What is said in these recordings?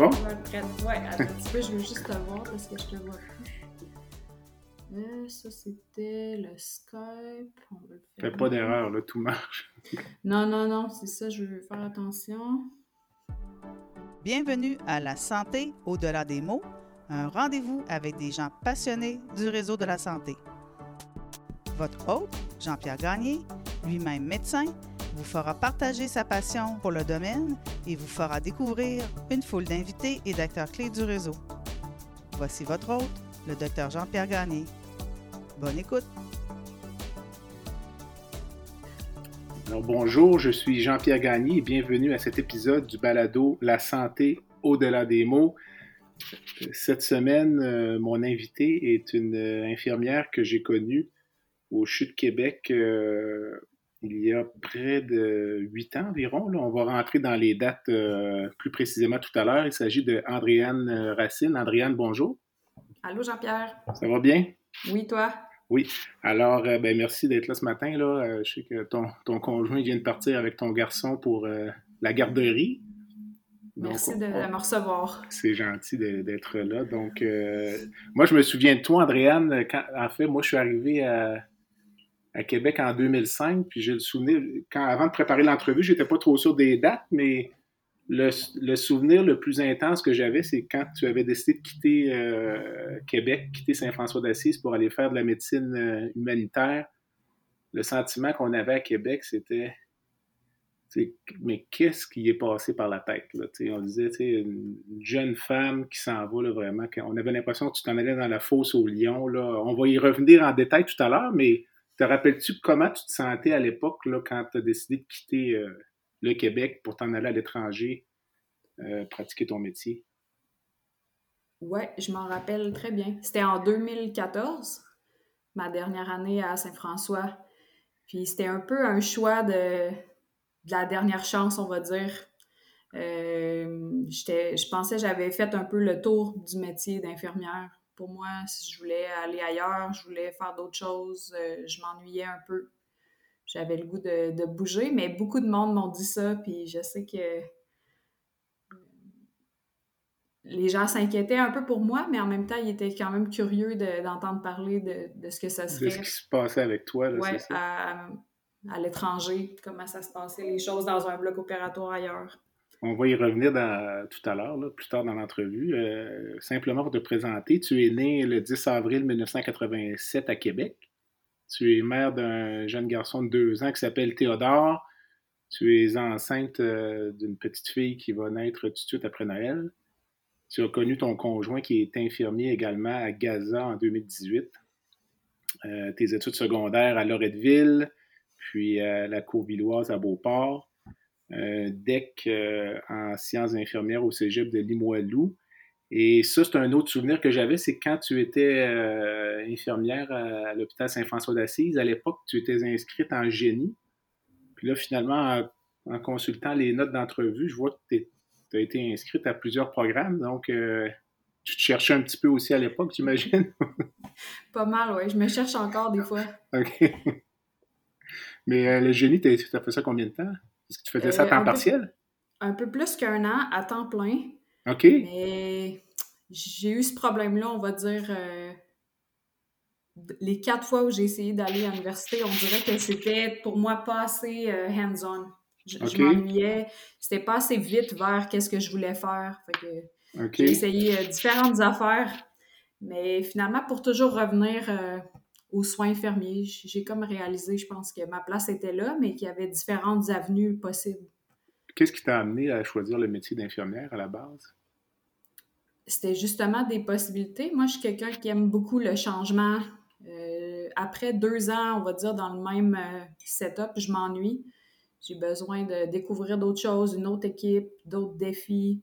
bon? Ouais, attends un petit peu, je veux juste te voir parce que je te vois plus. Euh, ça, c'était le Skype. On va le Fais pas d'erreur, là, tout marche. Non, non, non, c'est ça, je veux faire attention. Bienvenue à La santé au-delà des mots, un rendez-vous avec des gens passionnés du réseau de la santé. Votre hôte, Jean-Pierre Gagné, lui-même médecin, vous fera partager sa passion pour le domaine et vous fera découvrir une foule d'invités et d'acteurs clés du réseau. Voici votre hôte, le docteur Jean-Pierre Gagné. Bonne écoute. Alors bonjour, je suis Jean-Pierre Gagné et bienvenue à cet épisode du balado La santé au-delà des mots. Cette semaine, euh, mon invité est une euh, infirmière que j'ai connue au CHU de Québec euh, il y a près de huit ans environ. Là. On va rentrer dans les dates euh, plus précisément tout à l'heure. Il s'agit de Andréane euh, Racine. Andréane, bonjour. Allô, Jean-Pierre? Ça va bien? Oui, toi? Oui. Alors, euh, ben, merci d'être là ce matin. Là. je sais que ton, ton, conjoint vient de partir avec ton garçon pour la garderie. Merci de, me recevoir. C'est gentil d'être là. Donc, moi, je me souviens de toi, Andréane. Quand, en fait, moi, je suis arrivé à à Québec en 2005. Puis j'ai le souvenir, quand, avant de préparer l'entrevue, j'étais pas trop sûr des dates, mais le, souvenir le plus intense que j'avais, c'est quand tu avais décidé de quitter euh, Québec, quitter Saint-François d'Assise pour aller faire de la médecine euh, humanitaire. Le sentiment qu'on avait à Québec, c'était mais qu'est-ce qui est passé par la tête? Là? On disait, une jeune femme qui s'en va là, vraiment. On avait l'impression que tu t'en allais dans la fosse au lion. Là. On va y revenir en détail tout à l'heure, mais te rappelles-tu comment tu te sentais à l'époque quand tu as décidé de quitter euh, le Québec pour t'en aller à l'étranger euh, pratiquer ton métier? Oui, je m'en rappelle très bien. C'était en 2014, ma dernière année à Saint-François. Puis c'était un peu un choix de, la dernière chance, on va dire. Euh, je pensais j'avais fait un peu le tour du métier d'infirmière pour moi. Si je voulais aller ailleurs, je voulais faire d'autres choses, euh, je m'ennuyais un peu. J'avais le goût de, bouger, mais beaucoup de monde m'ont dit ça, puis je sais que euh, les gens s'inquiétaient un peu pour moi, mais en même temps, ils étaient quand même curieux d'entendre parler de, ce que ça serait. De ce qui se passait avec toi, là, ça? à, à l'étranger, comment ça se passait, les choses dans un bloc opératoire ailleurs. On va y revenir tout à l'heure, plus tard dans l'entrevue. Euh, simplement pour te présenter, tu es né le 10 avril 1987 à Québec. Tu es mère d'un jeune garçon de deux ans qui s'appelle Théodore. Tu es enceinte euh, d'une petite fille qui va naître tout de suite après Noël. Tu as connu ton conjoint qui est infirmier également à Gaza en 2018. Euh, tes études secondaires à Loretteville, puis à la Courvilloise à Beauport euh, DEC euh, en sciences infirmières au cégep de Limoilou. Et ça, c'est un autre souvenir que j'avais, c'est quand tu étais euh, infirmière à, l'hôpital Saint-François d'Assise, à l'époque, tu étais inscrite en génie. Puis là, finalement, en, consultant les notes d'entrevue, je vois que tu as été inscrite à plusieurs programmes. Donc, tu te cherchais un petit peu aussi à l'époque, j'imagine? Pas mal, oui. Je me cherche encore des fois. OK. Mais le génie, tu as fait ça combien de temps? Est-ce que tu faisais ça à euh, temps partiel? un peu plus qu'un an, à temps plein. OK. Mais j'ai eu ce problème-là, on va dire, euh, les quatre fois où j'ai essayé d'aller à l'université, on dirait que c'était pour moi pas assez euh, hands-on. Je, m'ennuyais. C'était pas assez vite vers qu'est-ce que je voulais faire. J'ai essayé différentes affaires. Mais finalement, pour toujours revenir aux soins infirmiers. J'ai comme réalisé, je pense, que ma place était là, mais qu'il y avait différentes avenues possibles. Qu'est-ce qui t'a amené à choisir le métier d'infirmière à la base? C'était justement des possibilités. Moi, je suis quelqu'un qui aime beaucoup le changement. Euh, après deux ans, on va dire, dans le même euh, setup, je m'ennuie. J'ai besoin de découvrir d'autres choses, une autre équipe, d'autres défis.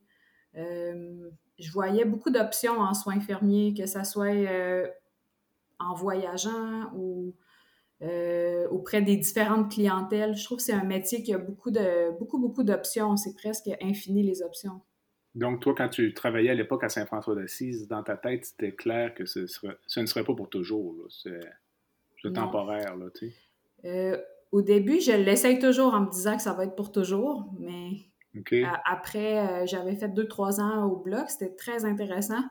Euh, je voyais beaucoup d'options en soins infirmiers, que ce soit en voyageant ou euh, auprès des différentes clientèles. Je trouve que c'est un métier qui a beaucoup, de, beaucoup, beaucoup d'options. C'est presque infini les options. Donc, toi, quand tu travaillais à l'époque à Saint-François d'Assise, dans ta tête, c'était clair que ce, ce, ne serait pas pour toujours. C'est temporaire. Là, euh, au début, je l'essaye toujours en me disant que ça va être pour toujours, mais après, j'avais fait deux, trois ans au bloc. C'était très intéressant.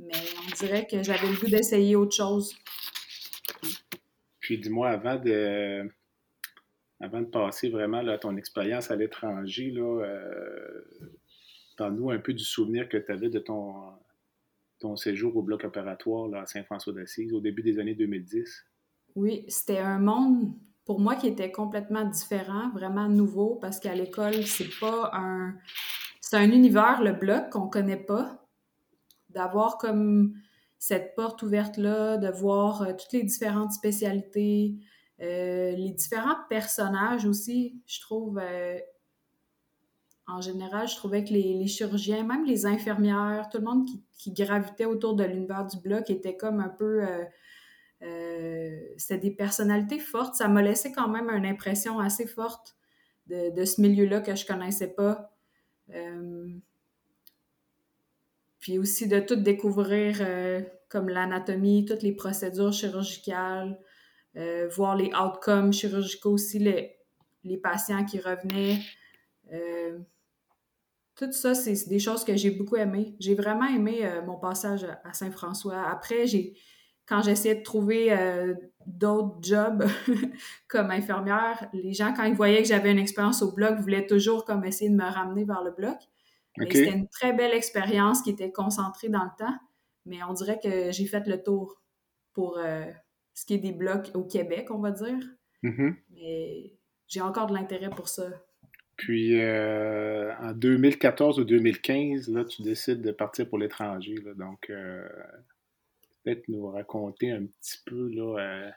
Mais on dirait que j'avais le goût d'essayer autre chose. Puis dis-moi, avant de avant de passer vraiment à ton expérience à l'étranger, là, euh, nous un peu du souvenir que tu avais de ton, ton séjour au bloc opératoire là, à Saint-François d'Assise au début des années 2010. Oui, c'était un monde pour moi qui était complètement différent, vraiment nouveau, parce qu'à l'école, c'est pas un. C'est un univers, le bloc, qu'on connaît pas. D'avoir comme cette porte ouverte-là, de voir euh, toutes les différentes spécialités, euh, les différents personnages aussi, je trouve, euh, en général, je trouvais que les, chirurgiens, même les infirmières, tout le monde qui, gravitait autour de l'univers du bloc était comme un peu... C'était des personnalités fortes. Ça m'a laissé quand même une impression assez forte de, ce milieu-là que je connaissais pas. Puis aussi de tout découvrir, comme l'anatomie, toutes les procédures chirurgicales, euh, voir les outcomes chirurgicaux aussi, les, les patients qui revenaient. Euh, tout ça, c'est des choses que j'ai beaucoup aimées. J'ai vraiment aimé euh, mon passage à Saint-François. Après, j'ai quand j'essayais de trouver d'autres jobs comme infirmière, les gens, quand ils voyaient que j'avais une expérience au bloc, voulaient toujours comme essayer de me ramener vers le bloc. C'était une très belle expérience qui était concentrée dans le temps, mais on dirait que j'ai fait le tour pour, ce qui est des blocs au Québec, on va dire. Mm-hmm. Mais j'ai encore de l'intérêt pour ça. Puis euh, en 2014 ou 2015, là, tu décides de partir pour l'étranger. Donc, euh, peut-être nous raconter un petit peu là, euh,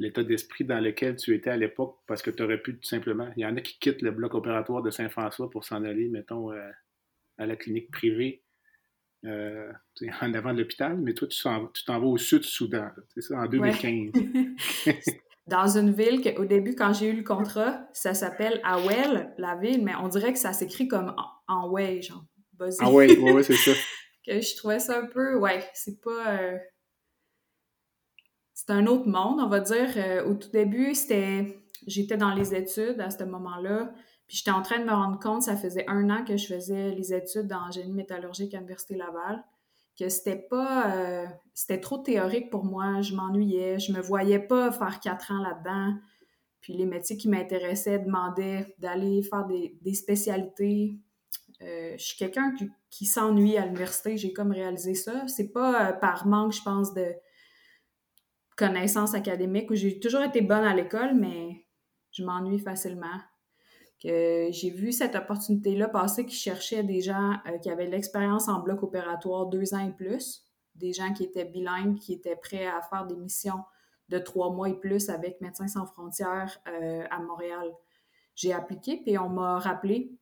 l'état d'esprit dans lequel tu étais à l'époque, parce que tu aurais pu tout simplement. Il y en a qui quittent le bloc opératoire de Saint-François pour s'en aller, mettons, à la clinique privée euh, en avant de l'hôpital, mais toi, tu t'en vas au sud-Soudan, c'est ça, en 2015. Dans une ville qu'au début, quand j'ai eu le contrat, ça s'appelle Awel, la ville, mais on dirait que ça s'écrit comme en, way, genre. Ah ouais, ouais, c'est ça. que je trouvais ça un peu, ouais, c'est pas. Euh, c'est un autre monde, on va dire. Euh, au tout début, c'était. J'étais dans les études à ce moment-là. Puis j'étais en train de me rendre compte, ça faisait un an que je faisais les études en génie métallurgique à l'Université Laval, que c'était pas. Euh, c'était trop théorique pour moi. Je m'ennuyais. Je me voyais pas faire quatre ans là-dedans. Puis les métiers qui m'intéressaient demandaient d'aller faire des, spécialités. Euh, je suis quelqu'un qui, s'ennuie à l'université. J'ai comme réalisé ça. C'est pas par manque, je pense, de connaissances académiques où j'ai toujours été bonne à l'école, mais je m'ennuie facilement que j'ai vu cette opportunité-là passer qui cherchait des gens euh, qui avaient l'expérience en bloc opératoire deux ans et plus, des gens qui étaient bilingues, qui étaient prêts à faire des missions de trois mois et plus avec Médecins sans frontières euh, à Montréal. J'ai appliqué, puis on m'a rappelé.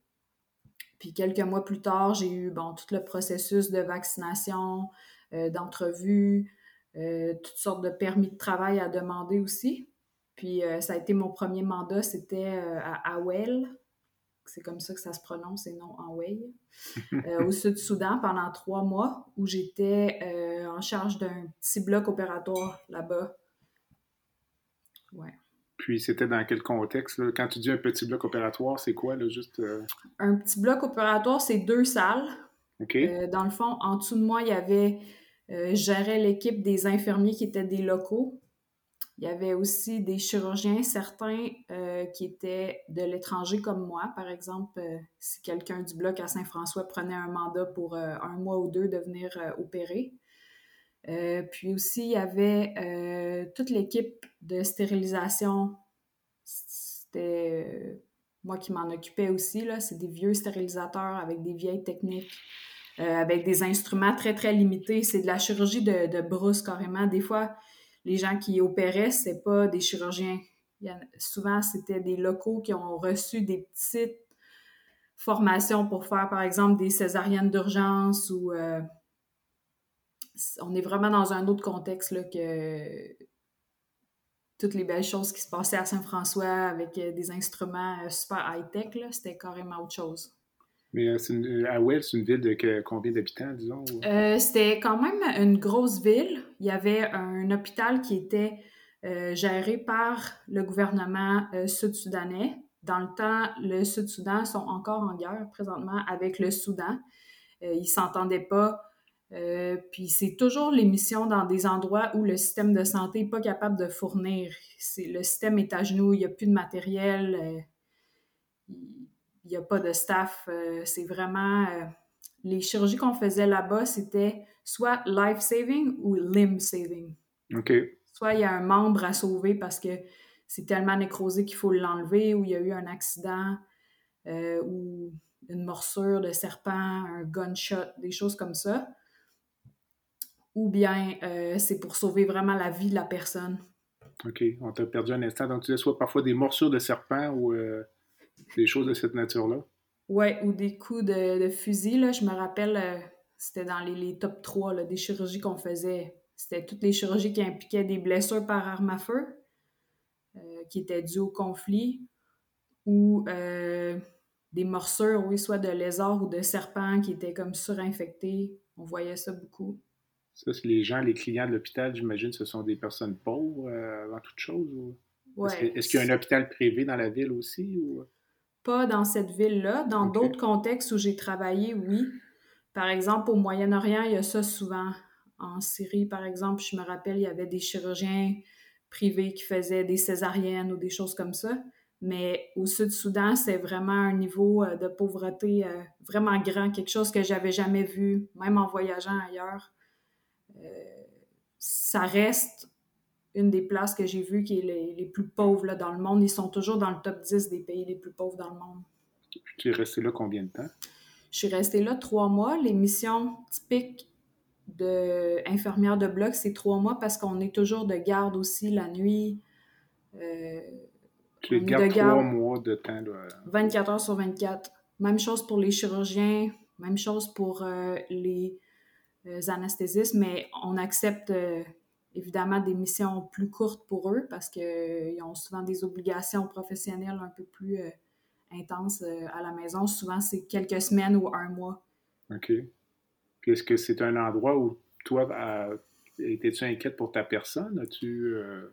Puis quelques mois plus tard, j'ai eu tout le processus de vaccination, euh, d'entrevue, toutes sortes de permis de travail à demander aussi. Puis euh, ça a été mon premier mandat, c'était euh, à Awel. C'est comme ça que ça se prononce et non. Euh, au Sud-Soudan pendant trois mois où j'étais en charge d'un petit bloc opératoire là-bas. Ouais. Puis c'était dans quel contexte? Quand tu dis un petit bloc opératoire, c'est quoi? Là, juste, Un petit bloc opératoire, c'est deux salles. OK. dans le fond, en dessous de moi, il y avait, je gérais l'équipe des infirmiers qui étaient des locaux. Il y avait aussi des chirurgiens, certains euh, qui étaient de l'étranger comme moi. Par exemple, euh, si quelqu'un du bloc à Saint-François prenait un mandat pour euh, un mois ou deux de venir opérer. puis aussi, il y avait toute l'équipe de stérilisation. C'était moi qui m'en occupais aussi. C'est des vieux stérilisateurs avec des vieilles techniques. Avec des instruments très, très limités. C'est de la chirurgie de, de brousse carrément. Des fois, les gens qui opéraient, c'est pas des chirurgiens. souvent, c'était des locaux qui ont reçu des petites formations pour faire, par exemple, des césariennes d'urgence ou euh, on est vraiment dans un autre contexte là, que toutes les belles choses qui se passaient à Saint-François avec euh, des instruments euh, super high-tech, c'était carrément autre chose. Mais euh, euh, à c'est une ville de combien d'habitants, disons? Euh, c'était quand même une grosse ville. Il y avait un hôpital qui était géré par le gouvernement sud-soudanais. dans le temps, le Sud-Soudan sont encore en guerre présentement avec le Soudan. Ils s'entendaient pas. Puis c'est toujours les missions dans des endroits où le système de santé n'est pas capable de fournir. Le système est à genoux, il n'y a plus de matériel, il n'y a pas de staff. c'est vraiment... les chirurgies qu'on faisait là-bas, c'était soit life-saving ou limb-saving. OK. Soit il y a un membre à sauver parce que c'est tellement nécrosé qu'il faut l'enlever, ou il y a eu un accident, euh, ou une morsure de serpent, un gunshot, des choses comme ça. Ou bien euh, c'est pour sauver vraiment la vie de la personne. OK, on t'a perdu un instant. Donc tu dis soit parfois des morsures de serpent ou euh, des choses de cette nature-là? Oui, ou des coups de, fusil. Là. Je me rappelle, c'était dans les, top 3 des chirurgies qu'on faisait. C'était toutes les chirurgies qui impliquaient des blessures par arme à feu euh, qui étaient dues au conflit ou euh, des morsures, oui, soit de lézards ou de serpents qui étaient comme surinfectés. On voyait ça beaucoup. Ça, c'est les gens, les clients de l'hôpital, j'imagine, ce sont des personnes pauvres euh, avant toute chose? Est-ce qu'il y a un hôpital privé dans la ville aussi? Ou... Pas dans cette ville-là. Dans d'autres contextes où j'ai travaillé, oui. Par exemple, au Moyen-Orient, il y a ça souvent. En Syrie, par exemple, je me rappelle, il y avait des chirurgiens privés qui faisaient des césariennes ou des choses comme ça. Mais au Sud-Soudan, c'est vraiment un niveau euh, de pauvreté euh, vraiment grand, quelque chose que j'avais jamais vu, même en voyageant ailleurs. Euh, ça reste une des places que j'ai vues qui est les, plus pauvres là, dans le monde. Ils sont toujours dans le top 10 des pays les plus pauvres dans le monde. Tu es resté là combien de temps? Je suis restée là trois mois. Les missions typiques d'infirmière de, de bloc, c'est trois mois parce qu'on est toujours de garde aussi la nuit. Euh, tu es de garde trois mois de temps. 24 heures sur 24. Même chose pour les chirurgiens, même chose pour euh, les euh, anesthésistes, mais on accepte évidemment des missions plus courtes pour eux parce qu'ils ont souvent des obligations professionnelles un peu plus intenses à la maison. Souvent, c'est quelques semaines ou un mois. OK. Est-ce que c'est un endroit où toi, étais-tu inquiète pour ta personne? As-tu euh,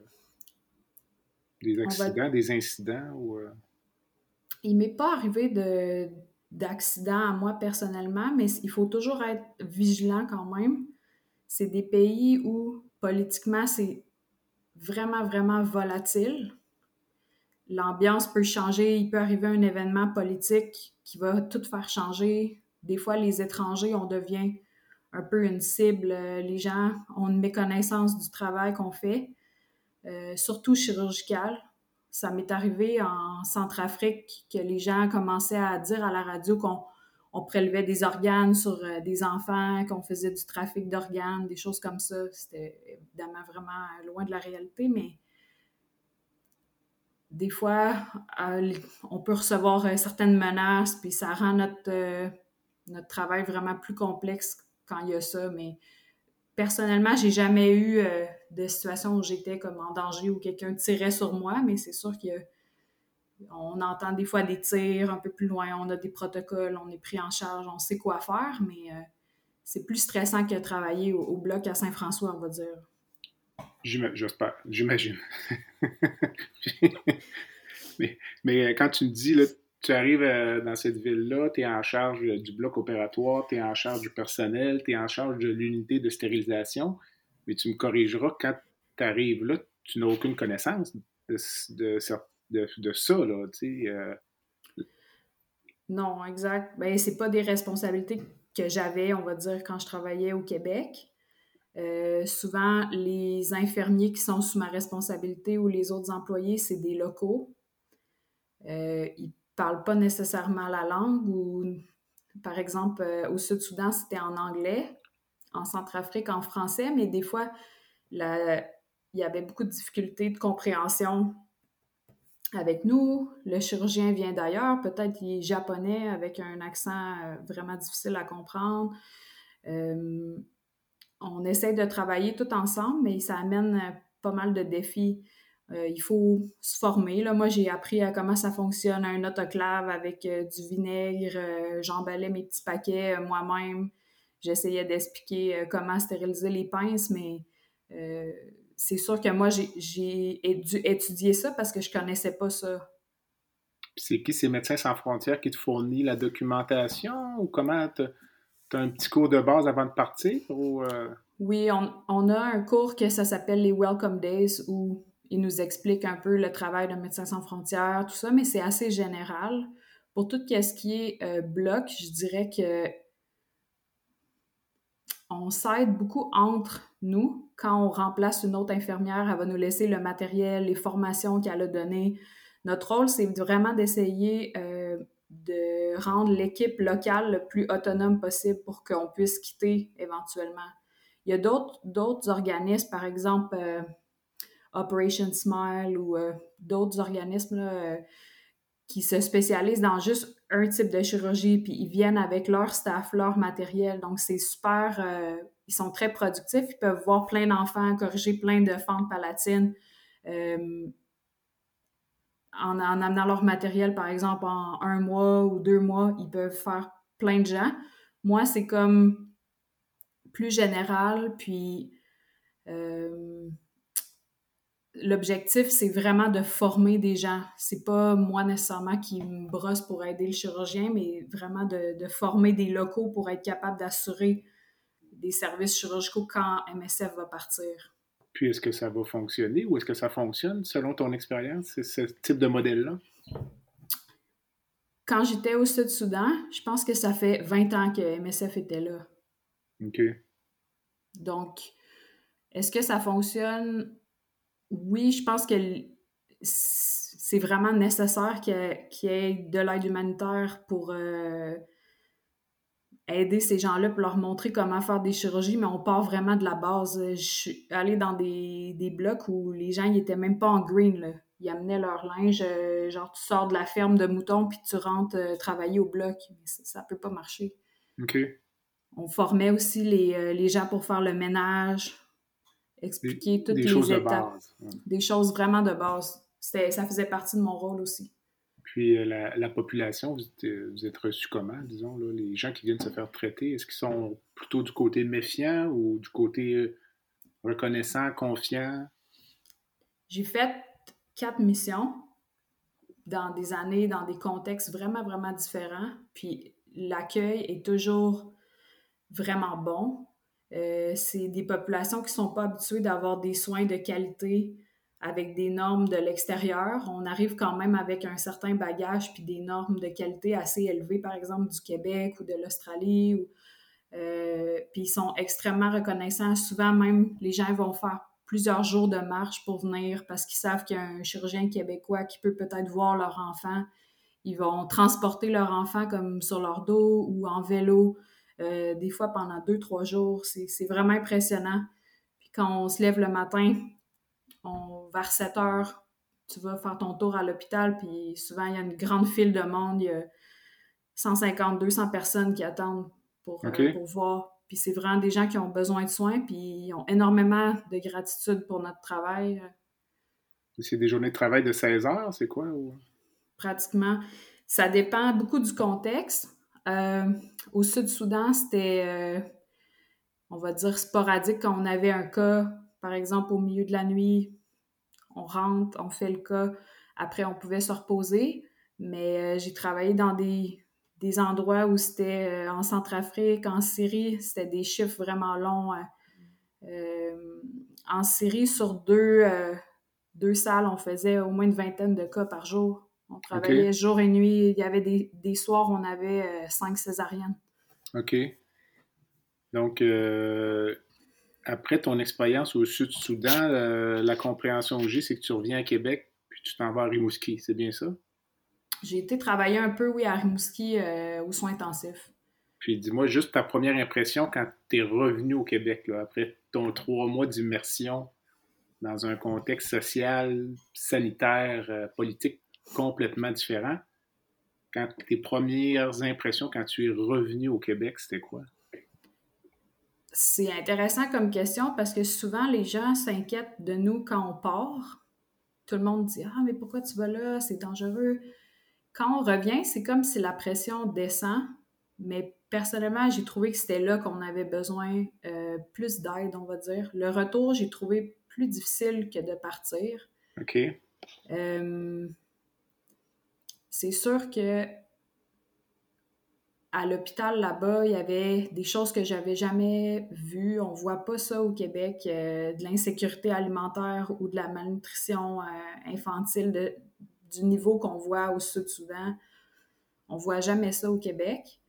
des accidents, des incidents? Ou, euh? Il m'est pas arrivé de, d'accident à moi personnellement, mais il faut toujours être vigilant quand même. C'est des pays où politiquement c'est vraiment, vraiment volatile. L'ambiance peut changer, il peut arriver un événement politique qui va tout faire changer. Des fois, les étrangers, on devient un peu une cible. Les gens ont une méconnaissance du travail qu'on fait, euh, surtout chirurgical. Ça m'est arrivé en Centrafrique que les gens commençaient à dire à la radio qu'on on prélevait des organes sur euh, des enfants, qu'on faisait du trafic d'organes, des choses comme ça. C'était évidemment vraiment loin de la réalité, mais des fois, on peut recevoir certaines menaces, puis ça rend notre, travail vraiment plus complexe quand il y a ça, mais personnellement, j'ai jamais eu euh, de situation où j'étais comme en danger ou quelqu'un tirait sur moi, mais c'est sûr qu'on entend des fois des tirs un peu plus loin, on a des protocoles, on est pris en charge, on sait quoi faire, mais euh, c'est plus stressant que travailler au, bloc à Saint-François, on va dire. J'espère, j'imagine. mais, mais quand tu me dis, là, tu arrives euh, dans cette ville-là, tu es en charge du bloc opératoire, tu es en charge du personnel, tu es en charge de l'unité de stérilisation, mais tu me corrigeras quand tu arrives là, tu n'as aucune connaissance de, de, ça, là, tu. Euh. Non, exact. Ben, c'est pas des responsabilités que j'avais, on va dire, quand je travaillais au Québec. Euh, souvent, les infirmiers qui sont sous ma responsabilité ou les autres employés, c'est des locaux. ils parlent pas nécessairement la langue par exemple, euh, au Sud-Soudan, c'était en anglais, en Centrafrique, en français, mais des fois, il y avait beaucoup de difficultés de compréhension avec nous. Le chirurgien vient d'ailleurs, peut-être il est japonais avec un accent euh, vraiment difficile à comprendre. Euh, on essaie de travailler tout ensemble, mais ça amène pas mal de défis. Euh, il faut se former. Là, moi, j'ai appris à comment ça fonctionne un autoclave avec euh, du vinaigre. Euh, j'emballais mes petits paquets moi-même. J'essayais d'expliquer comment stériliser les pinces, mais c'est sûr que moi, j'ai dû étudier ça parce que je connaissais pas ça. c'est qui ces Médecins sans frontières qui te fournit la documentation ou comment tu as un petit cours de base avant de partir? Ou, euh? Oui, on, on, a un cours que ça s'appelle les Welcome Days où ils nous expliquent un peu le travail de Médecins sans frontières, tout ça, mais c'est assez général. Pour tout ce qui est euh, bloc, je dirais que on s'aide beaucoup entre nous. Quand on remplace une autre infirmière, elle va nous laisser le matériel, les formations qu'elle a données. Notre rôle, c'est vraiment d'essayer euh, de rendre l'équipe locale le plus autonome possible pour qu'on puisse quitter éventuellement. Il y a d'autres organismes, par exemple euh, Operation Smile ou euh, d'autres organismes qui se spécialisent dans juste un type de chirurgie, puis ils viennent avec leur staff, leur matériel. Donc, c'est super. Ils sont très productifs. Ils peuvent voir plein d'enfants, corriger plein de fentes palatines. Euh, en, en, amenant leur matériel, par exemple, en un mois ou deux mois, ils peuvent faire plein de gens. Moi, c'est comme plus général, puis euh, l'objectif, c'est vraiment de former des gens. C'est pas moi nécessairement qui me brosse pour aider le chirurgien, mais vraiment de, former des locaux pour être capable d'assurer des services chirurgicaux quand MSF va partir. Puis est-ce que ça va fonctionner ou est-ce que ça fonctionne selon ton expérience, ce type de modèle-là? Quand j'étais au Sud-Soudan, je pense que ça fait 20 ans que MSF était là. OK. Donc, est-ce que ça fonctionne? oui, je pense que c'est vraiment nécessaire qu'il y, ait de l'aide humanitaire pour euh, aider ces gens-là, pour leur montrer comment faire des chirurgies, mais on part vraiment de la base. Je suis allée dans des, des blocs où les gens n'étaient même pas en green. Là. Ils amenaient leur linge, euh, genre tu sors de la ferme de moutons puis tu rentres euh, travailler au bloc. ça ne peut pas marcher. OK. On formait aussi les, les gens pour faire le ménage, expliquer toutes les étapes. Des choses vraiment de base. Ça faisait partie de mon rôle aussi. Puis euh, la, population, vous êtes, euh, vous reçu comment, disons, là, les gens qui viennent se faire traiter, est-ce qu'ils sont plutôt du côté méfiant ou du côté euh, reconnaissant, confiant? J'ai fait quatre missions dans des années, dans des contextes vraiment, vraiment différents. Puis l'accueil est toujours vraiment bon. C'est des populations qui ne sont pas habituées d'avoir des soins de qualité avec des normes de l'extérieur. On arrive quand même avec un certain bagage puis des normes de qualité assez élevées, par exemple du Québec ou de l'Australie. Euh, puis ils sont extrêmement reconnaissants. Souvent même, les gens vont faire plusieurs jours de marche pour venir parce qu'ils savent qu'il y a un chirurgien québécois qui peut peut-être voir leur enfant. Ils vont transporter leur enfant comme sur leur dos ou en vélo. Euh, des fois pendant deux, trois jours. C'est vraiment impressionnant. Puis quand on se lève le matin, on, vers 7 heures, tu vas faire ton tour à l'hôpital, puis souvent, il y a une grande file de monde. Il y a 150, 200 personnes qui attendent pour, euh, pour voir. Puis c'est vraiment des gens qui ont besoin de soins, puis ils ont énormément de gratitude pour notre travail. C'est des journées de travail de 16 heures, c'est quoi? Pratiquement. Ça dépend beaucoup du contexte. Euh, au Sud-Soudan, c'était, euh, on va dire, sporadique quand on avait un cas, par exemple, au milieu de la nuit, on rentre, on fait le cas, après on pouvait se reposer. Mais euh, j'ai travaillé dans des, endroits où c'était en Centrafrique, en Syrie, c'était des chiffres vraiment longs. en Syrie, sur deux, deux salles, on faisait au moins une vingtaine de cas par jour. On travaillait jour et nuit. Il y avait des, soirs où on avait euh, cinq césariennes. OK. Donc, euh, après ton expérience au Sud-Soudan, euh, la compréhension que j'ai, c'est que tu reviens à Québec puis tu t'en vas à Rimouski. C'est bien ça? J'ai été travailler un peu, oui, à Rimouski aux soins intensifs. Puis dis-moi juste ta première impression quand tu es revenu au Québec, après ton trois mois d'immersion dans un contexte social, sanitaire, politique complètement différent. Quand tes premières impressions quand tu es revenu au Québec, c'était quoi? C'est intéressant comme question parce que souvent les gens s'inquiètent de nous quand on part. Tout le monde dit Ah, mais pourquoi tu vas là? C'est dangereux. Quand on revient, c'est comme si la pression descend, mais personnellement, j'ai trouvé que c'était là qu'on avait besoin euh, plus d'aide, on va dire. Le retour, j'ai trouvé plus difficile que de partir. OK. Euh, c'est sûr que à l'hôpital là-bas, il y avait des choses que j'avais jamais vues. On voit pas ça au Québec, euh, de l'insécurité alimentaire ou de la malnutrition euh, infantile du niveau qu'on voit au Sud-Soudan. On voit jamais ça au Québec.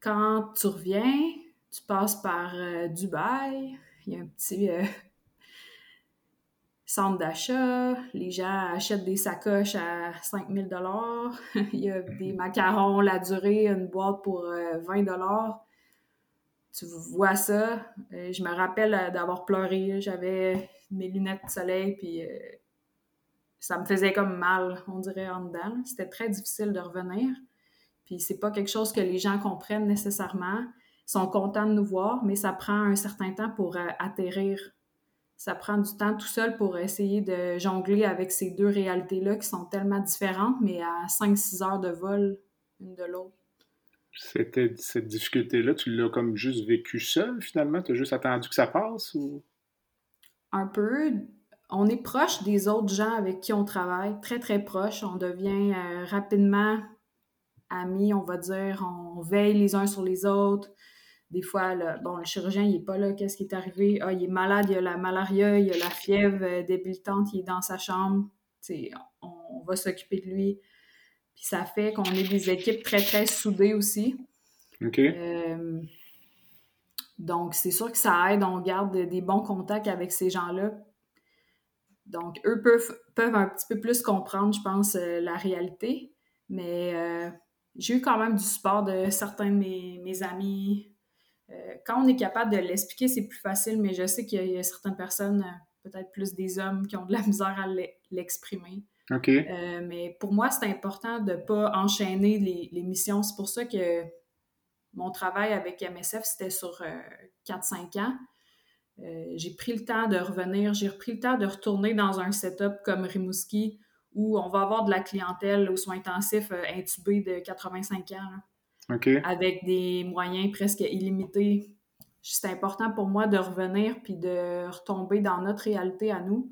Quand tu reviens, tu passes par euh, Dubaï, il y a un petit centre d'achat, les gens achètent des sacoches à 5000 dollars, il y a des macarons, la durée, une boîte pour 20 euh, dollars. Tu vois ça. Euh, je me rappelle euh, d'avoir pleuré, j'avais mes lunettes de soleil, puis ça me faisait comme mal, on dirait, en dedans. C'était très difficile de revenir. Puis c'est pas quelque chose que les gens comprennent nécessairement. Ils sont contents de nous voir, mais ça prend un certain temps pour atterrir ça prend du temps tout seul pour essayer de jongler avec ces deux réalités-là qui sont tellement différentes, mais à 5-6 heures de vol une de l'autre. C'était cette difficulté-là, tu l'as comme juste vécu seul finalement? Tu as juste attendu que ça passe ou? Un peu. On est proche des autres gens avec qui on travaille, très très proche. On devient euh, rapidement amis, on va dire. On veille les uns sur les autres. Des fois, le, bon, le chirurgien, il n'est pas là, qu'est-ce qui est arrivé? Ah, il est malade, il a la malaria, il a la fièvre euh, débilitante, il est dans sa chambre. On, on, va s'occuper de lui. Puis ça fait qu'on est des équipes très, très soudées aussi. OK. Euh, donc, c'est sûr que ça aide, on garde des bons contacts avec ces gens-là. Donc, eux peuvent, peuvent un petit peu plus comprendre, je pense, euh, la réalité. Mais j'ai eu quand même du support de certains de mes, mes amis, quand on est capable de l'expliquer, c'est plus facile, mais je sais qu'il y, a certaines personnes, euh, peut-être plus des hommes, qui ont de la misère à l'exprimer. OK. Euh, mais pour moi, c'est important de ne pas enchaîner les, missions. C'est pour ça que mon travail avec MSF, c'était sur 4-5 ans. j'ai pris le temps de revenir, j'ai repris le temps de retourner dans un setup comme Rimouski où on va avoir de la clientèle aux soins intensifs intubés de 85 ans avec des moyens presque illimités. C'est important pour moi de revenir puis de retomber dans notre réalité à nous.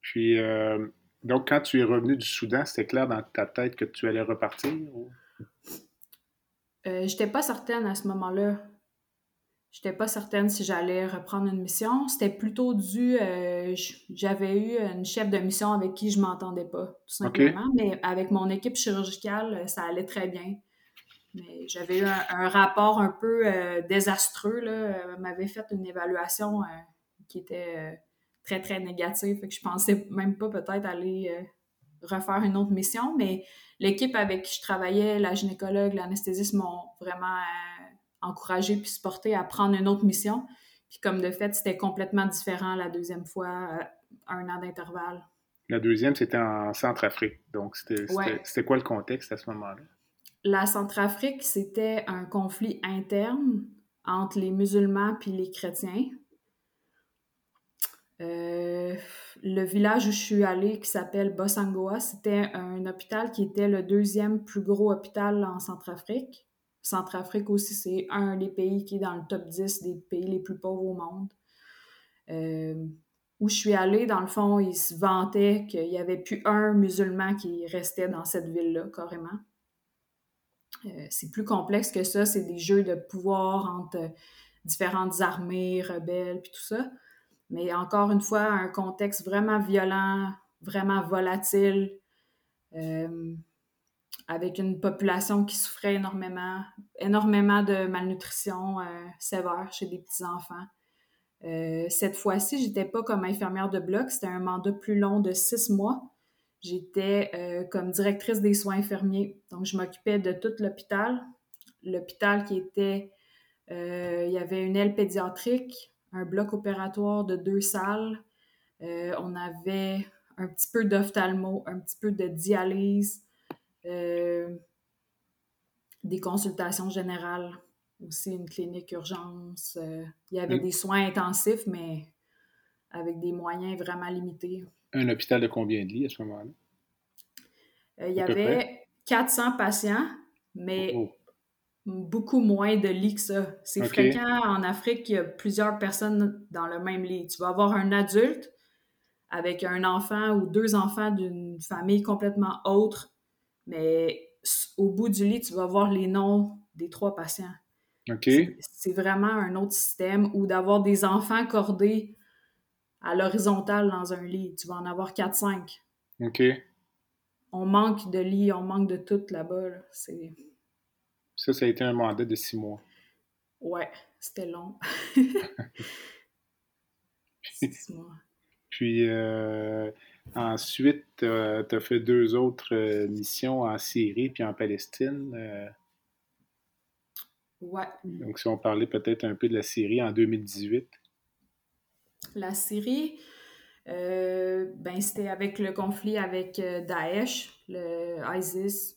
Puis, euh, donc, quand tu es revenu du Soudan, c'était clair dans ta tête que tu allais repartir? Ou... Euh, J'étais pas certaine à ce moment-là. J'étais pas certaine si j'allais reprendre une mission. C'était plutôt dû. Euh, j'avais eu une chef de mission avec qui je m'entendais pas, tout simplement. Mais avec mon équipe chirurgicale, ça allait très bien. Mais j'avais eu un, rapport un peu euh, désastreux. Là. m'avait fait une évaluation euh, qui était très, très négative. Fait que je pensais même pas peut-être aller refaire une autre mission. Mais l'équipe avec qui je travaillais, la gynécologue, l'anesthésiste m'ont vraiment encourager puis supporter à prendre une autre mission. Puis comme de fait, c'était complètement différent la deuxième fois, euh, un an d'intervalle. La deuxième, c'était en Centrafrique. Donc, c'était quoi le contexte à ce moment-là? La Centrafrique, c'était un conflit interne entre les musulmans puis les chrétiens. Euh, le village où je suis allée, qui s'appelle Bossangoa, c'était un hôpital qui était le deuxième plus gros hôpital en Centrafrique. Centrafrique aussi, c'est un des pays qui est dans le top 10 des pays les plus pauvres au monde. Euh, où je suis allée, dans le fond, ils se vantaient qu'il n'y avait plus un musulman qui restait dans cette ville-là, carrément. Euh, c'est plus complexe que ça, c'est des jeux de pouvoir entre différentes armées, rebelles, puis tout ça. Mais encore une fois, un contexte vraiment violent, vraiment volatile. Euh, avec une population qui souffrait énormément, énormément de malnutrition euh, sévère chez des petits-enfants. Euh, cette fois-ci, j'étais pas comme infirmière de bloc, c'était un mandat plus long de six mois. J'étais euh, comme directrice des soins infirmiers. Donc, je m'occupais de tout l'hôpital. L'hôpital qui était, il y avait une aile pédiatrique, un bloc opératoire de deux salles. on avait un petit peu d'ophtalmo, un petit peu de dialyse, euh, des consultations générales, aussi une clinique urgence. Euh, il y avait des soins intensifs, mais avec des moyens vraiment limités. Un hôpital de combien de lits à ce moment-là? Euh, il y avait 400 patients, mais oh, oh. beaucoup moins de lits que ça. C'est fréquent en Afrique qu'il y a plusieurs personnes dans le même lit. Tu vas avoir un adulte avec un enfant ou deux enfants d'une famille complètement autre, mais au bout du lit, tu vas voir les noms des trois patients. OK. C'est vraiment un autre système ou d'avoir des enfants cordés à l'horizontale dans un lit. Tu vas en avoir 4-5. OK. On manque de lits, on manque de tout là-bas. Ça, ça a été un mandat de six mois. Ouais, c'était long. six mois. Puis euh, ensuite, tu as fait deux autres euh, missions en Syrie puis en Palestine. Euh. Ouais. Donc, si on parlait peut-être un peu de la Syrie en 2018. La Syrie, ben, c'était avec le conflit avec Daesh, le ISIS.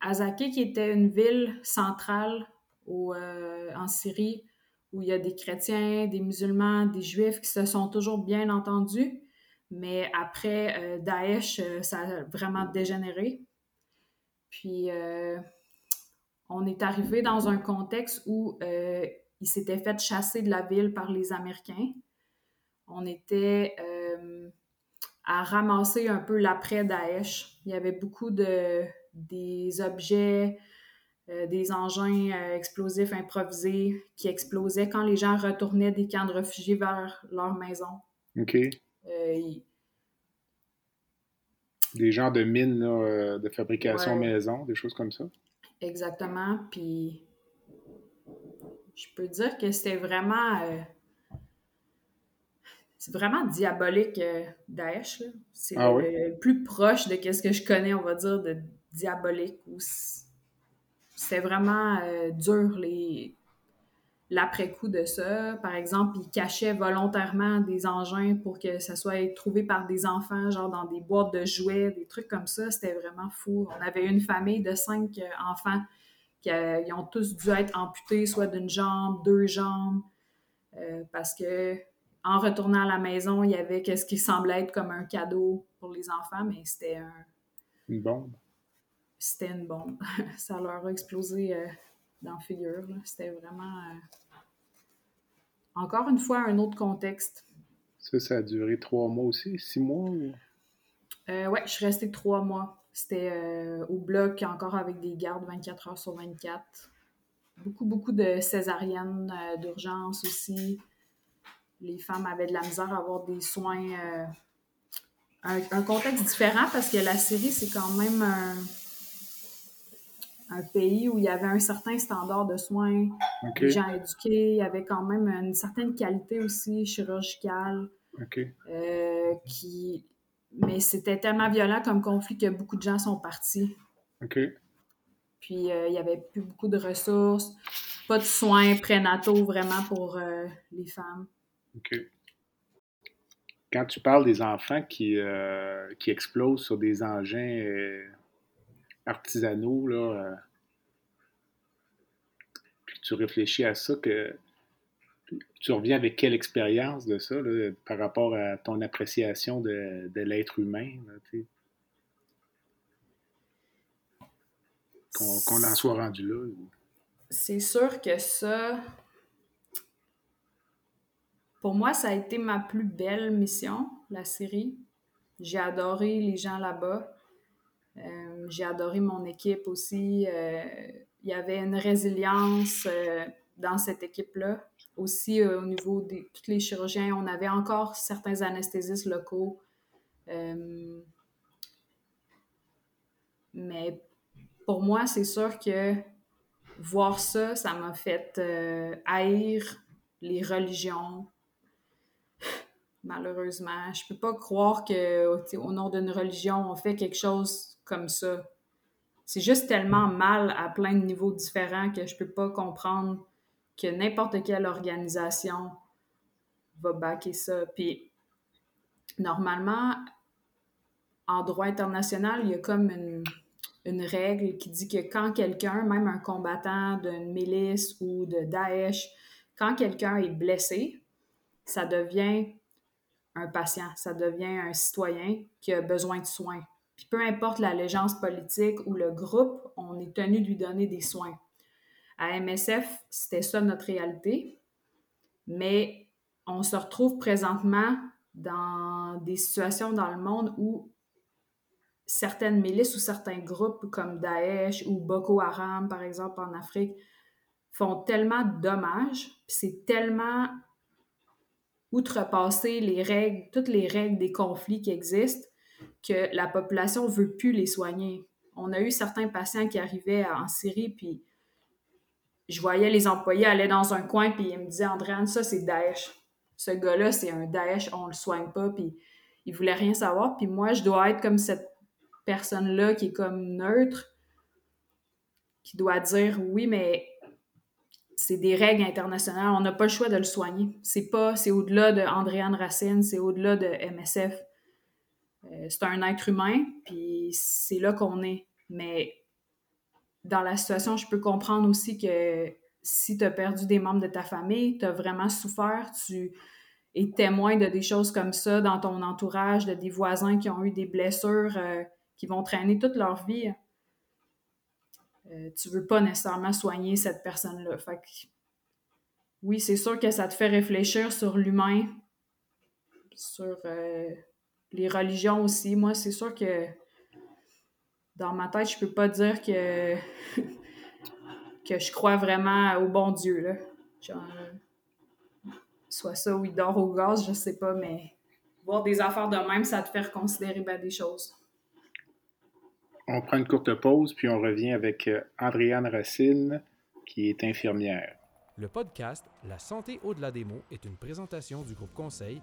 Azaki, qui était une ville centrale en Syrie, où il y a des chrétiens, des musulmans, des juifs qui se sont toujours bien entendus. Mais après, euh, Daesh, euh, ça a vraiment dégénéré. Puis, euh, on est arrivé dans un contexte où il s'était fait chasser de la ville par les Américains. On était à ramasser un peu l'après-Daesh. Il y avait beaucoup de des objets, des engins explosifs improvisés qui explosaient quand les gens retournaient des camps de réfugiés vers leur maison. OK. Euh, des genres de mines de fabrication maison, des choses comme ça? Exactement. Puis je peux dire que c'était vraiment. c'est vraiment diabolique, Daesh. C'est ah le, plus proche de ce que je connais, on va dire, de diabolique. Ou c'était vraiment euh, dur les l'après-coup de ça. Par exemple, ils cachaient volontairement des engins pour que ça soit trouvé par des enfants, genre dans des boîtes de jouets, des trucs comme ça. C'était vraiment fou. On avait une famille de cinq euh, enfants qui euh, ont tous dû être amputés, soit d'une jambe, deux jambes, parce que en retournant à la maison, il y avait ce qui semblait être comme un cadeau pour les enfants, mais c'était un... Une bombe c'était une bombe. ça leur a explosé euh, dans la figure. C'était vraiment, euh, encore une fois, un autre contexte. Ça, ça a duré trois mois aussi, six mois? Ou... Euh, ouais, je suis restée trois mois. C'était au bloc, encore avec des gardes 24 heures sur 24. Beaucoup, beaucoup de césariennes d'urgence aussi. Les femmes avaient de la misère à avoir des soins. Un, un, contexte différent parce que la Syrie, c'est quand même un un pays où il y avait un certain standard de soins, des gens éduqués, il y avait quand même une certaine qualité aussi chirurgicale. Euh, qui... Mais c'était tellement violent comme conflit que beaucoup de gens sont partis. Puis euh, il n'y avait plus beaucoup de ressources, pas de soins prénataux vraiment pour euh, les femmes. Quand tu parles des enfants qui, qui explosent sur des engins artisanaux, là, euh, puis tu réfléchis à ça, que tu reviens avec quelle expérience de ça par rapport à ton appréciation de, l'être humain? Qu'on en soit rendu là. C'est sûr que ça, pour moi, ça a été ma plus belle mission, la série. J'ai adoré les gens là-bas. Euh, j'ai adoré mon équipe aussi. Euh, il y avait une résilience euh, dans cette équipe-là. Aussi, au niveau de tous les chirurgiens, on avait encore certains anesthésistes locaux. mais pour moi, c'est sûr que voir ça, ça m'a fait haïr les religions, malheureusement. Je peux pas croire que au nom d'une religion, on fait quelque chose comme ça. C'est juste tellement mal à plein de niveaux différents que je peux pas comprendre que n'importe quelle organisation va backer ça. Puis, normalement, en droit international, il y a comme une, une règle qui dit que quand quelqu'un, même un combattant d'une milice ou de Daesh, quand quelqu'un est blessé, ça devient un patient, ça devient un citoyen qui a besoin de soins. Puis peu importe l'allégeance politique ou le groupe, on est tenu de lui donner des soins. À MSF, c'était ça notre réalité. Mais on se retrouve présentement dans des situations dans le monde où certaines milices ou certains groupes comme Daesh ou Boko Haram, par exemple, en Afrique, font tellement de dommages, c'est tellement outrepasser les règles, toutes les règles des conflits qui existent, que la population ne veut plus les soigner. On a eu certains patients qui arrivaient en Syrie, puis je voyais les employés aller dans un coin, puis ils me disaient, Andréane, ça c'est Daesh. Ce gars-là, c'est un Daesh, on le soigne pas, puis ils voulaient rien savoir. Puis moi, je dois être comme cette personne-là qui est comme neutre, qui doit dire, oui, mais c'est des règles internationales, on n'a pas le choix de le soigner. C'est pas, c'est au-delà de Andréane Racine, c'est au-delà de MSF. Euh, c'est un être humain, puis c'est là qu'on est. Mais dans la situation, je peux comprendre aussi que si tu as perdu des membres de ta famille, tu as vraiment souffert, tu es témoin de des choses comme ça dans ton entourage, de des voisins qui ont eu des blessures euh, qui vont traîner toute leur vie. Euh, tu veux pas nécessairement soigner cette personne-là. Fait oui, c'est sûr que ça te fait réfléchir sur l'humain, sur euh, les religions aussi. Moi, c'est sûr que dans ma tête, je peux pas dire que, que je crois vraiment au bon Dieu. Là. soit ça ou il dort au gaz, je sais pas, mais voir des affaires de même, ça te fait reconsidérer ben, des choses. On prend une courte pause, puis on revient avec euh, Andréane Racine, qui est infirmière. Le podcast La santé au-delà des mots est une présentation du groupe conseil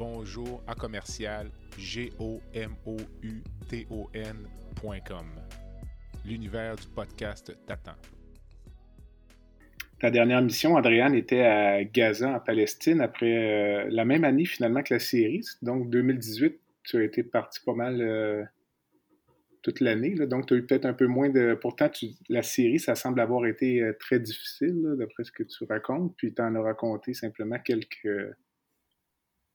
bonjour à commercial g o m o u t o n.com. L'univers du podcast t'attend. Ta dernière mission, Adriane, était à Gaza, en Palestine, après euh, la même année finalement que la série. Donc 2018, tu as été parti pas mal euh, toute l'année. Donc tu as eu peut-être un peu moins de. Pourtant, la série, ça semble avoir été euh, très difficile, d'après ce que tu racontes. Puis tu en as raconté simplement quelques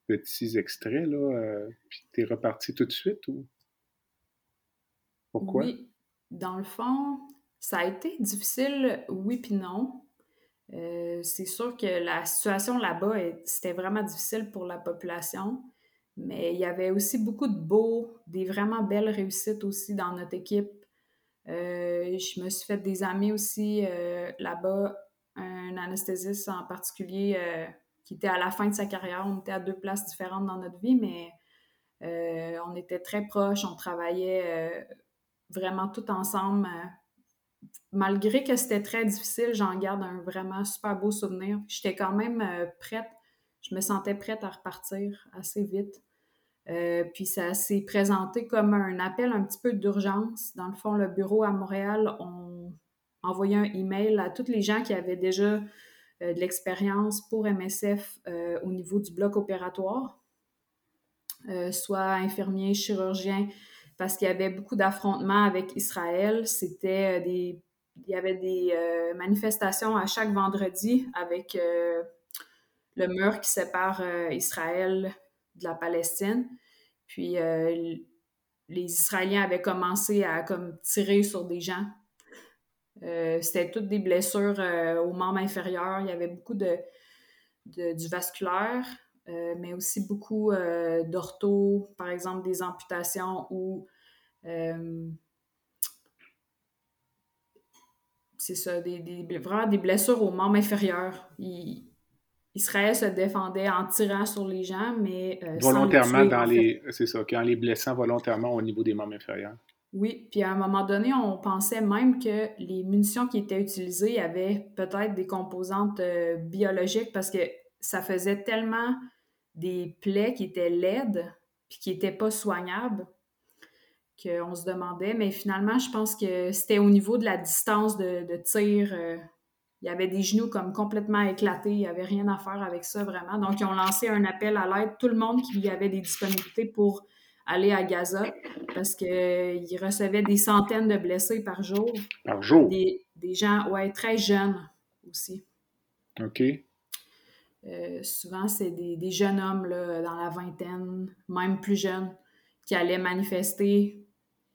petits extraits, là, euh, puis t'es reparti tout de suite ou? Pourquoi? Oui, dans le fond, ça a été difficile, oui puis non. Euh, c'est sûr que la situation là-bas, c'était vraiment difficile pour la population, mais il y avait aussi beaucoup de beaux, des vraiment belles réussites aussi dans notre équipe. Euh, je me suis fait des amis aussi là-bas, un anesthésiste en particulier qui était à la fin de sa carrière. On était à deux places différentes dans notre vie, mais euh, on était très proches, on travaillait euh, vraiment tout ensemble. Euh, malgré que c'était très difficile, j'en garde un vraiment super beau souvenir. J'étais quand même prête, je me sentais prête à repartir assez vite. puis ça s'est présenté comme un appel un petit peu d'urgence. Dans le fond, le bureau à Montréal, on envoyé un email à tous les gens qui avaient déjà de l'expérience pour MSF euh, au niveau du bloc opératoire, euh, soit infirmier, chirurgien, parce qu'il y avait beaucoup d'affrontements avec Israël. C'était des il y avait des manifestations à chaque vendredi avec le mur qui sépare Israël de la Palestine. Puis les Israéliens avaient commencé à comme tirer sur des gens euh, c'était toutes des blessures euh, aux membres inférieurs. Il y avait beaucoup de, du vasculaire, euh, mais aussi beaucoup d'ortho, par exemple des amputations ou c'est ça, des, vraiment des blessures aux membres inférieurs. Israël se défendait en tirant sur les gens, mais volontairement dans les, c'est ça, en les blessant volontairement au niveau des membres inférieurs. Oui, puis à un moment donné, on pensait même que les munitions qui étaient utilisées avaient peut-être des composantes euh, biologiques parce que ça faisait tellement des plaies qui étaient laides puis qui n'étaient pas soignables qu'on se demandait. Mais finalement, je pense que c'était au niveau de la distance de, tir. Euh, il il avait des genoux comme complètement éclatés. Il n'y avait rien à faire avec ça, vraiment. Donc, ils ont lancé un appel à l'aide. Tout le monde qui avait des disponibilités pour aller à Gaza parce qu'ils recevaient des centaines de blessés par jour. Par jour? Des, gens, ouais, très jeunes aussi. OK. Euh, souvent, c'est des, jeunes hommes là, dans la vingtaine, même plus jeunes, qui allaient manifester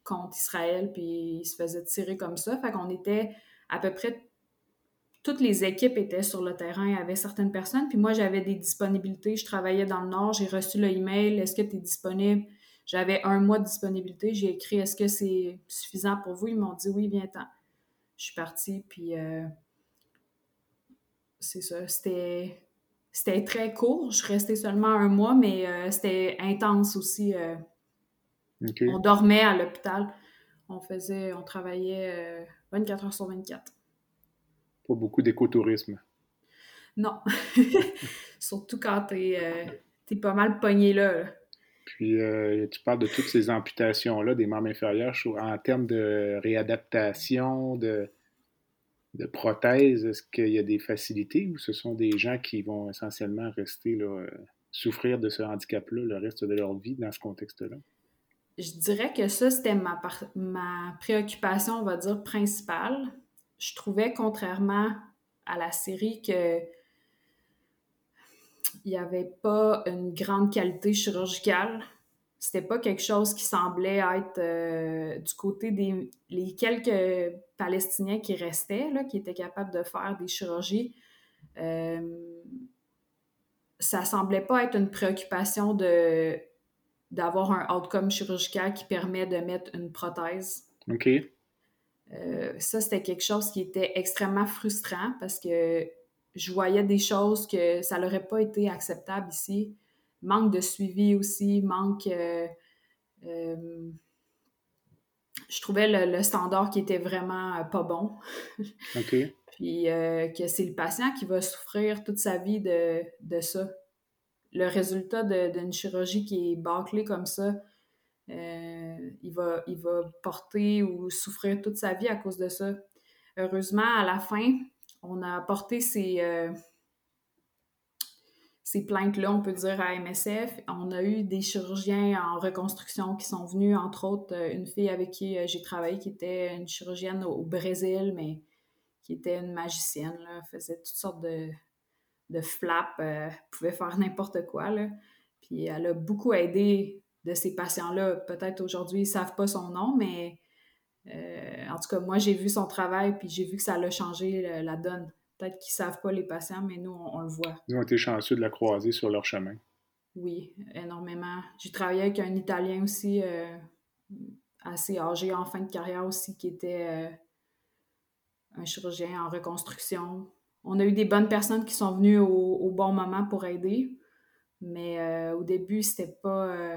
contre Israël, puis ils se faisaient tirer comme ça. Fait qu'on était à peu près toutes les équipes étaient sur le terrain, il y avait certaines personnes, puis moi j'avais des disponibilités, je travaillais dans le Nord, j'ai reçu le email, est-ce que tu es disponible? J'avais un mois de disponibilité, j'ai écrit est-ce que c'est suffisant pour vous? Ils m'ont dit oui, viens-t'en. Je suis partie, puis euh, c'est ça, c'était, c'était très court, je restais seulement un mois, mais euh, c'était intense aussi. Euh. On dormait à l'hôpital, on faisait, on travaillait 24 heures sur 24 beaucoup d'écotourisme. Non. Surtout quand tu es, pas mal pogné là. Puis euh, tu parles de toutes ces amputations-là des membres inférieurs en termes de réadaptation, de, de prothèses. Est-ce qu'il y a des facilités ou ce sont des gens qui vont essentiellement rester là, euh, souffrir de ce handicap-là le reste de leur vie dans ce contexte-là? Je dirais que ça, c'était ma, ma préoccupation, on va dire, principale je trouvais, contrairement à la série, que il n'y avait pas une grande qualité chirurgicale. C'était pas quelque chose qui semblait être euh, du côté des les quelques Palestiniens qui restaient, là, qui étaient capables de faire des chirurgies. Euh, ça semblait pas être une préoccupation de d'avoir un outcome chirurgical qui permet de mettre une prothèse. OK. Euh, ça, c'était quelque chose qui était extrêmement frustrant parce que je voyais des choses que ça n'aurait pas été acceptable ici. Manque de suivi aussi, manque. Euh, euh, je trouvais le, standard qui était vraiment pas bon. OK. Puis que c'est le patient qui va souffrir toute sa vie de, de ça. Le résultat d'une chirurgie qui est bâclée comme ça, euh, il, va, il va porter ou souffrir toute sa vie à cause de ça. Heureusement, à la fin, on a apporté ces, euh, ces plaintes-là, on peut dire, à MSF. On a eu des chirurgiens en reconstruction qui sont venus, entre autres, euh, une fille avec qui j'ai travaillé, qui était une chirurgienne au, Brésil, mais qui était une magicienne, faisait toutes sortes de, de flaps, pouvait faire n'importe quoi. Puis elle a beaucoup aidé de ces patients-là. Peut-être aujourd'hui, ils ne savent pas son nom, mais euh, en tout cas, moi, j'ai vu son travail, puis j'ai vu que ça l'a changé la, donne. Peut-être qu'ils ne savent pas les patients, mais nous, on, le voit. Ils ont été chanceux de la croiser sur leur chemin. Oui, énormément. J'ai travaillé avec un Italien aussi, euh, assez âgé en fin de carrière aussi, qui était euh, un chirurgien en reconstruction. On a eu des bonnes personnes qui sont venues au, au bon moment pour aider, mais au début, c'était pas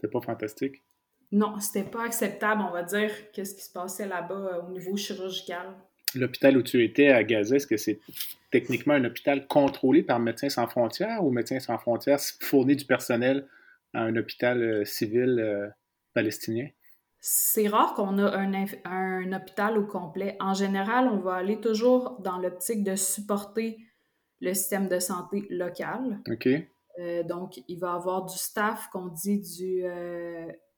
c'était pas fantastique? Non, c'était pas acceptable, on va dire, qu'est-ce qui se passait là-bas euh, au niveau chirurgical. L'hôpital où tu étais à Gaza, est-ce que c'est techniquement un hôpital contrôlé par Médecins sans frontières ou Médecins sans frontières fournit du personnel à un hôpital euh, civil euh, palestinien? C'est rare qu'on a un, un, hôpital au complet. En général, on va aller toujours dans l'optique de supporter le système de santé local. OK. Euh, donc, il va avoir du staff qu'on dit du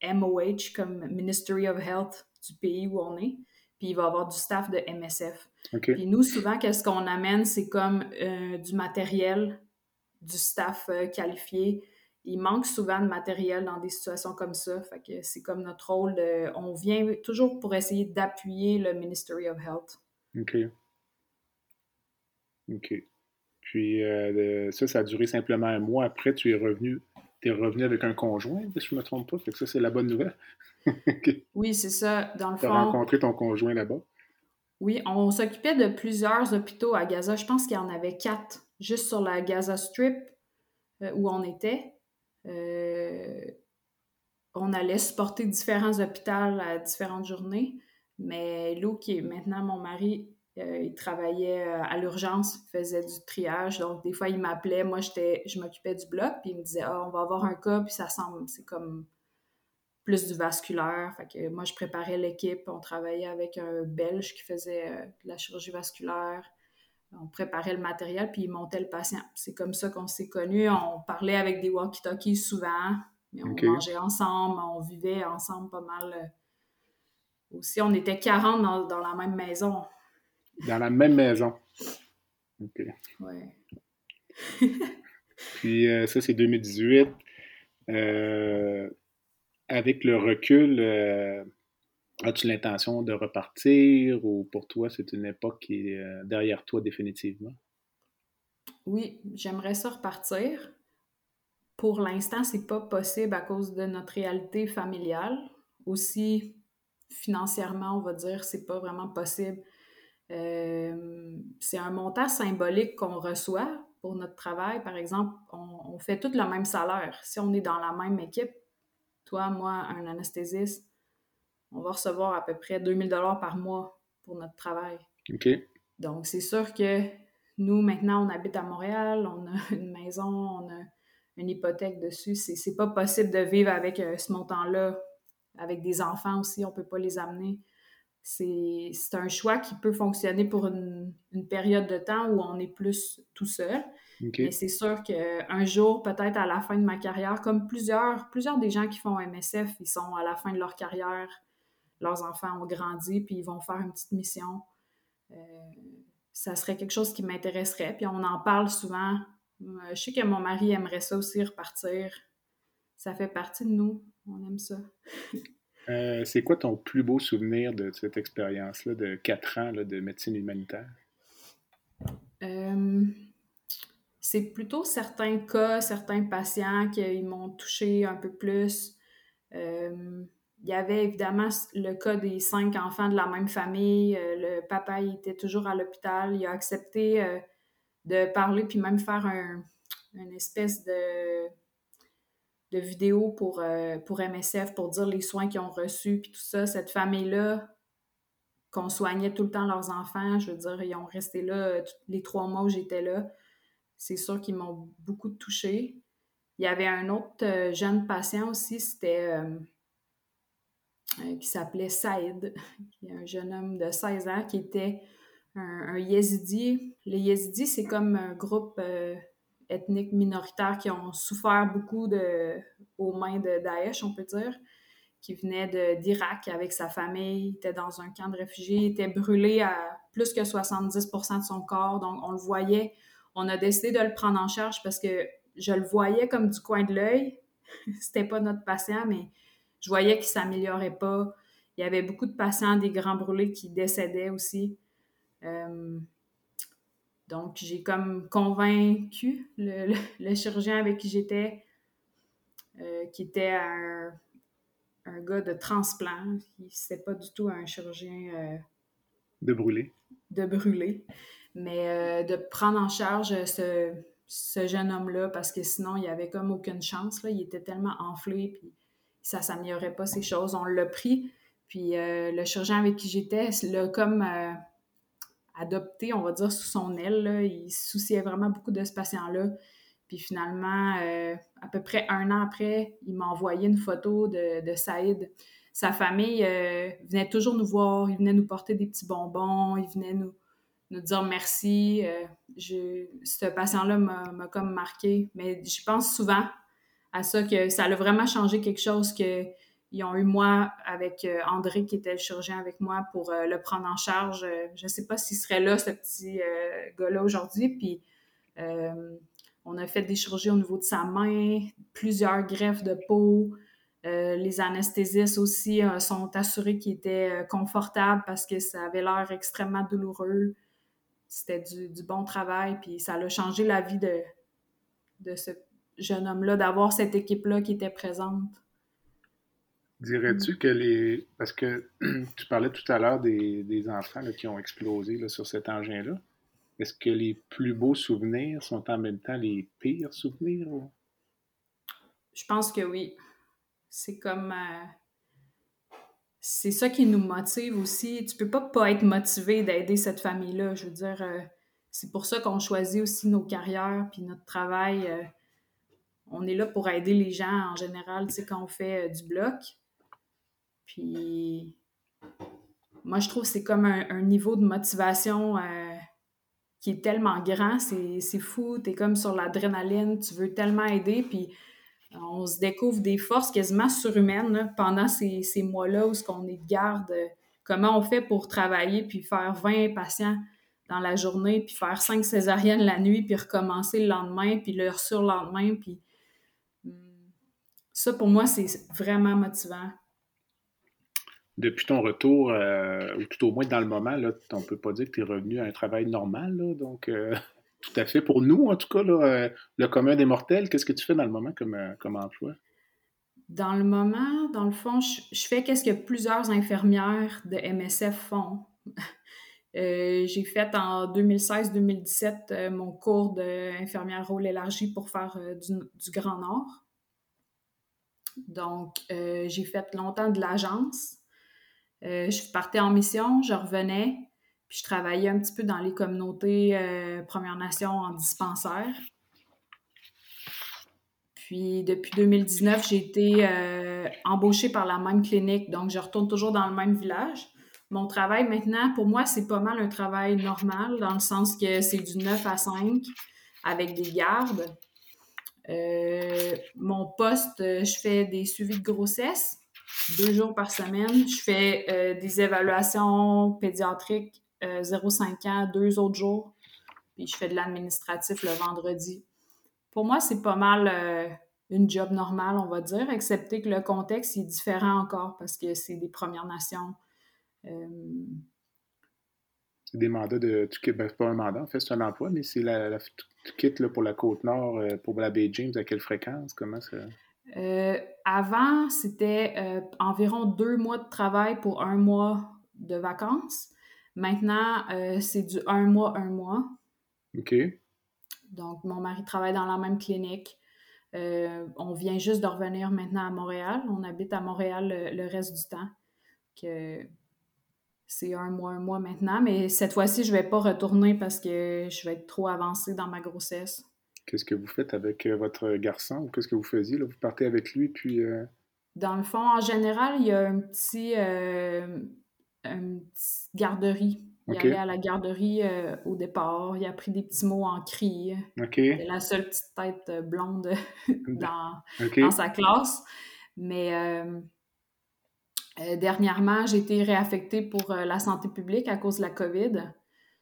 MOH, euh, comme Ministry of Health du pays où on est. Puis il va avoir du staff de MSF. Puis nous, souvent, qu'est-ce qu'on amène, c'est comme euh, du matériel, du staff qualifié. Il manque souvent de matériel dans des situations comme ça. Fait que c'est comme notre rôle de. On vient toujours pour essayer d'appuyer le Ministry of Health. OK. OK. Puis euh, ça, ça a duré simplement un mois. Après, tu es revenu, tu es revenu avec un conjoint, si je ne me trompe pas. Fait que ça, c'est la bonne nouvelle. Oui, c'est ça. Dans le fond. Tu as rencontré ton conjoint là-bas. Oui, on s'occupait de plusieurs hôpitaux à Gaza. Je pense qu'il y en avait quatre, juste sur la Gaza Strip euh, où on était. Euh, on allait supporter différents hôpitaux à différentes journées. Mais Lou, qui est maintenant mon mari, euh, il travaillait euh, à l'urgence, il faisait du triage. Donc, des fois, il m'appelait. Moi, j'étais, je m'occupais du bloc, puis il me disait Ah, on va avoir un cas, puis ça semble, c'est comme plus du vasculaire. Fait que moi, je préparais l'équipe. On travaillait avec un Belge qui faisait euh, de la chirurgie vasculaire. On préparait le matériel, puis il montait le patient. C'est comme ça qu'on s'est connus. On parlait avec des walkie-talkies souvent. Mais on mangeait ensemble, on vivait ensemble pas mal. Euh. Aussi, on était 40 dans, dans la même maison. Dans la même maison. OK. Ouais. Puis euh, ça, c'est 2018. Euh, avec le recul, euh, as-tu l'intention de repartir ou pour toi, c'est une époque qui est derrière toi définitivement? Oui, j'aimerais ça repartir. Pour l'instant, c'est pas possible à cause de notre réalité familiale. Aussi, financièrement, on va dire, c'est pas vraiment possible. C'est un montant symbolique qu'on reçoit pour notre travail, par exemple, on, fait tout le même salaire. Si on est dans la même équipe, toi, moi, un anesthésiste, on va recevoir à peu près 2000 dollars par mois pour notre travail. OK. Donc, c'est sûr que nous, maintenant, on habite à Montréal, on a une maison, on a une hypothèque dessus. C'est pas possible de vivre avec euh, ce montant-là. Avec des enfants aussi, on peut pas les amener c'est un choix qui peut fonctionner pour une, période de temps où on est plus tout seul. Mais c'est sûr qu'un jour, peut-être à la fin de ma carrière, comme plusieurs, plusieurs des gens qui font MSF, ils sont à la fin de leur carrière, leurs enfants ont grandi, puis ils vont faire une petite mission. Euh, ça serait quelque chose qui m'intéresserait. Puis on en parle souvent. Euh, je sais que mon mari aimerait ça aussi repartir. Ça fait partie de nous. On aime ça. Euh, c'est quoi ton plus beau souvenir de cette expérience-là de quatre ans de médecine humanitaire? Euh, c'est plutôt certains cas, certains patients qui m'ont touché un peu plus. Euh, il y avait évidemment le cas des cinq enfants de la même famille. le papa il était toujours à l'hôpital. Il a accepté de parler puis même faire un, une espèce de de vidéos pour, euh, pour MSF pour dire les soins qu'ils ont reçus, puis tout ça. Cette famille-là, qu'on soignait tout le temps leurs enfants, je veux dire, ils ont resté là euh, les trois mois où j'étais là. C'est sûr qu'ils m'ont beaucoup touchée. Il y avait un autre euh, jeune patient aussi, c'était qui s'appelait Saïd, qui est un jeune homme de 16 ans qui était un, un yézidi. Les yézidis, c'est comme un groupe ethniques minoritaires qui ont souffert beaucoup de, aux mains de Daesh, on peut dire, qui venait d'Irak avec sa famille, était dans un camp de réfugiés, était brûlé à plus que 70% de son corps, donc on le voyait. On a décidé de le prendre en charge parce que je le voyais comme du coin de l'œil. C'était pas notre patient, mais je voyais qu'il s'améliorait pas. Il y avait beaucoup de patients, des grands brûlés qui décédaient aussi. Euh, donc, j'ai comme convaincu le, chirurgien avec qui j'étais, euh, qui était un, gars de transplant. C'était pas du tout un chirurgien. Euh, de brûler. De brûler. Mais euh, de prendre en charge ce, jeune homme-là, parce que sinon, il avait comme aucune chance. Là. Il était tellement enflé, puis ça s'améliorait pas ces choses. On l'a pris. Puis le chirurgien avec qui j'étais, l'a comme adopté, on va dire, sous son aile. Il se souciait vraiment beaucoup de ce patient-là. Puis finalement, euh, à peu près un an après, il m'a envoyé une photo de, Saïd. Sa famille euh, venait toujours nous voir, il venait nous porter des petits bonbons, il venait nous, dire merci. Euh, ce patient-là m'a comme marqué. Mais je pense souvent à ça, que ça a vraiment changé quelque chose que ils ont eu moi avec euh, André qui était le chirurgien avec moi pour euh, le prendre en charge. Euh, je ne sais pas s'il serait là, ce petit gars-là aujourd'hui. Puis on a fait des chirurgies au niveau de sa main, plusieurs greffes de peau. les anesthésistes aussi sont assurés qu'il était confortable parce que ça avait l'air extrêmement douloureux. C'était du, bon travail, puis ça a changé la vie de ce jeune homme-là, d'avoir cette équipe-là qui était présente. Dirais-tu que les. Parce que tu parlais tout à l'heure des, enfants qui ont explosé sur cet engin-là. Est-ce que les plus beaux souvenirs sont en même temps les pires souvenirs? Je pense que oui. C'est comme. Euh, c'est ça qui nous motive aussi. Tu peux pas pas être motivé d'aider cette famille-là. Je veux dire, euh, c'est pour ça qu'on choisit aussi nos carrières puis notre travail. Euh, on est là pour aider les gens en général, tu sais, quand on fait du bloc Puis moi, je trouve que c'est comme un, niveau de motivation euh, qui est tellement grand, c'est fou, tu es comme sur l'adrénaline, tu veux tellement aider, puis on se découvre des forces quasiment surhumaines pendant ces, ces mois-là où on est de garde. Euh, comment on fait pour travailler puis faire 20 patients dans la journée, puis faire 5 césariennes la nuit, puis recommencer le lendemain, puis le surlendemain, puis hmm, ça, pour moi, c'est vraiment motivant depuis ton retour, euh, ou tout au moins dans le moment, là, on ne peut pas dire que tu es revenu à un travail normal. donc, euh, tout à fait. Pour nous, en tout cas, euh, le commun des mortels, qu'est-ce que tu fais dans le moment comme, comme emploi? Dans le moment, dans le fond, je, fais qu'est-ce que plusieurs infirmières de MSF font. j'ai fait en 2016-2017 mon cours d'infirmière rôle élargi pour faire du, du, Grand Nord. Donc, j'ai fait longtemps de l'agence. Euh, je partais en mission, je revenais, puis je travaillais un petit peu dans les communautés euh, Premières Nations en dispensaire. Puis depuis 2019, j'ai été euh, embauchée par la même clinique, donc je retourne toujours dans le même village. Mon travail maintenant, pour moi, c'est pas mal un travail normal, dans le sens que c'est du 9 à 5 avec des gardes. mon poste, je fais des suivis de grossesse deux jours par semaine. Je fais euh, des évaluations pédiatriques 0,5 euh, ans, deux autres jours. Puis je fais de l'administratif le vendredi. Pour moi, c'est pas mal euh, une job normale, on va dire, excepté que le contexte est différent encore parce que c'est des Premières Nations. C'est des mandats de. Tu ben, pas un mandat, en fait, c'est un emploi, mais c'est la, tu quittes pour la Côte-Nord, pour la baie James, à quelle fréquence? Comment ça? Euh, avant, c'était euh, environ deux mois de travail pour un mois de vacances. Maintenant, euh, c'est du un mois, un mois. OK. Donc, mon mari travaille dans la même clinique. on vient juste de revenir maintenant à Montréal. On habite à Montréal le, reste du temps. Que c'est un mois, un mois maintenant. Mais cette fois-ci, je ne vais pas retourner parce que je vais être trop avancée dans ma grossesse. Qu'est-ce que vous faites avec euh, votre garçon ou qu'est-ce que vous faisiez? Là? Vous partez avec lui, puis... Euh, Dans le fond, en général, il y a un petit, euh, une petite garderie. Il allait à la garderie au départ. Il a pris des petits mots en cri. Okay. la seule petite tête blonde dans, dans, sa classe. Mais dernièrement, j'ai été réaffectée pour la santé publique à cause de la COVID.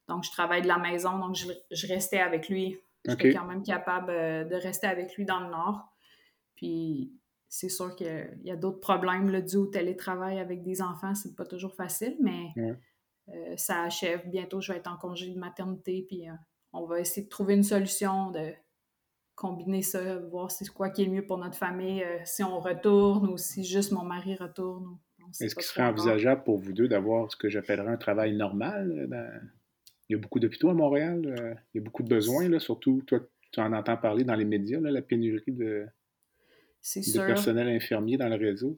Donc, je travaille de la maison, donc je, je restais avec lui J'étais quand même capable euh, de rester avec lui dans le Nord. Puis c'est sûr qu'il y a, d'autres problèmes là, dû au télétravail avec des enfants. C'est pas toujours facile, mais euh, ça achève. Bientôt, je vais être en congé de maternité. Puis euh, on va essayer de trouver une solution de combiner ça, voir c'est quoi qui est mieux pour notre famille, si on retourne ou si juste mon mari retourne. Est-ce qu'il serait envisageable pour vous deux d'avoir ce que j'appellerais un travail normal il y a beaucoup d'hôpitaux à Montréal. Euh, il y a beaucoup de besoins, là, surtout, toi, tu en entends parler dans les médias, la pénurie de, personnel infirmier dans le réseau.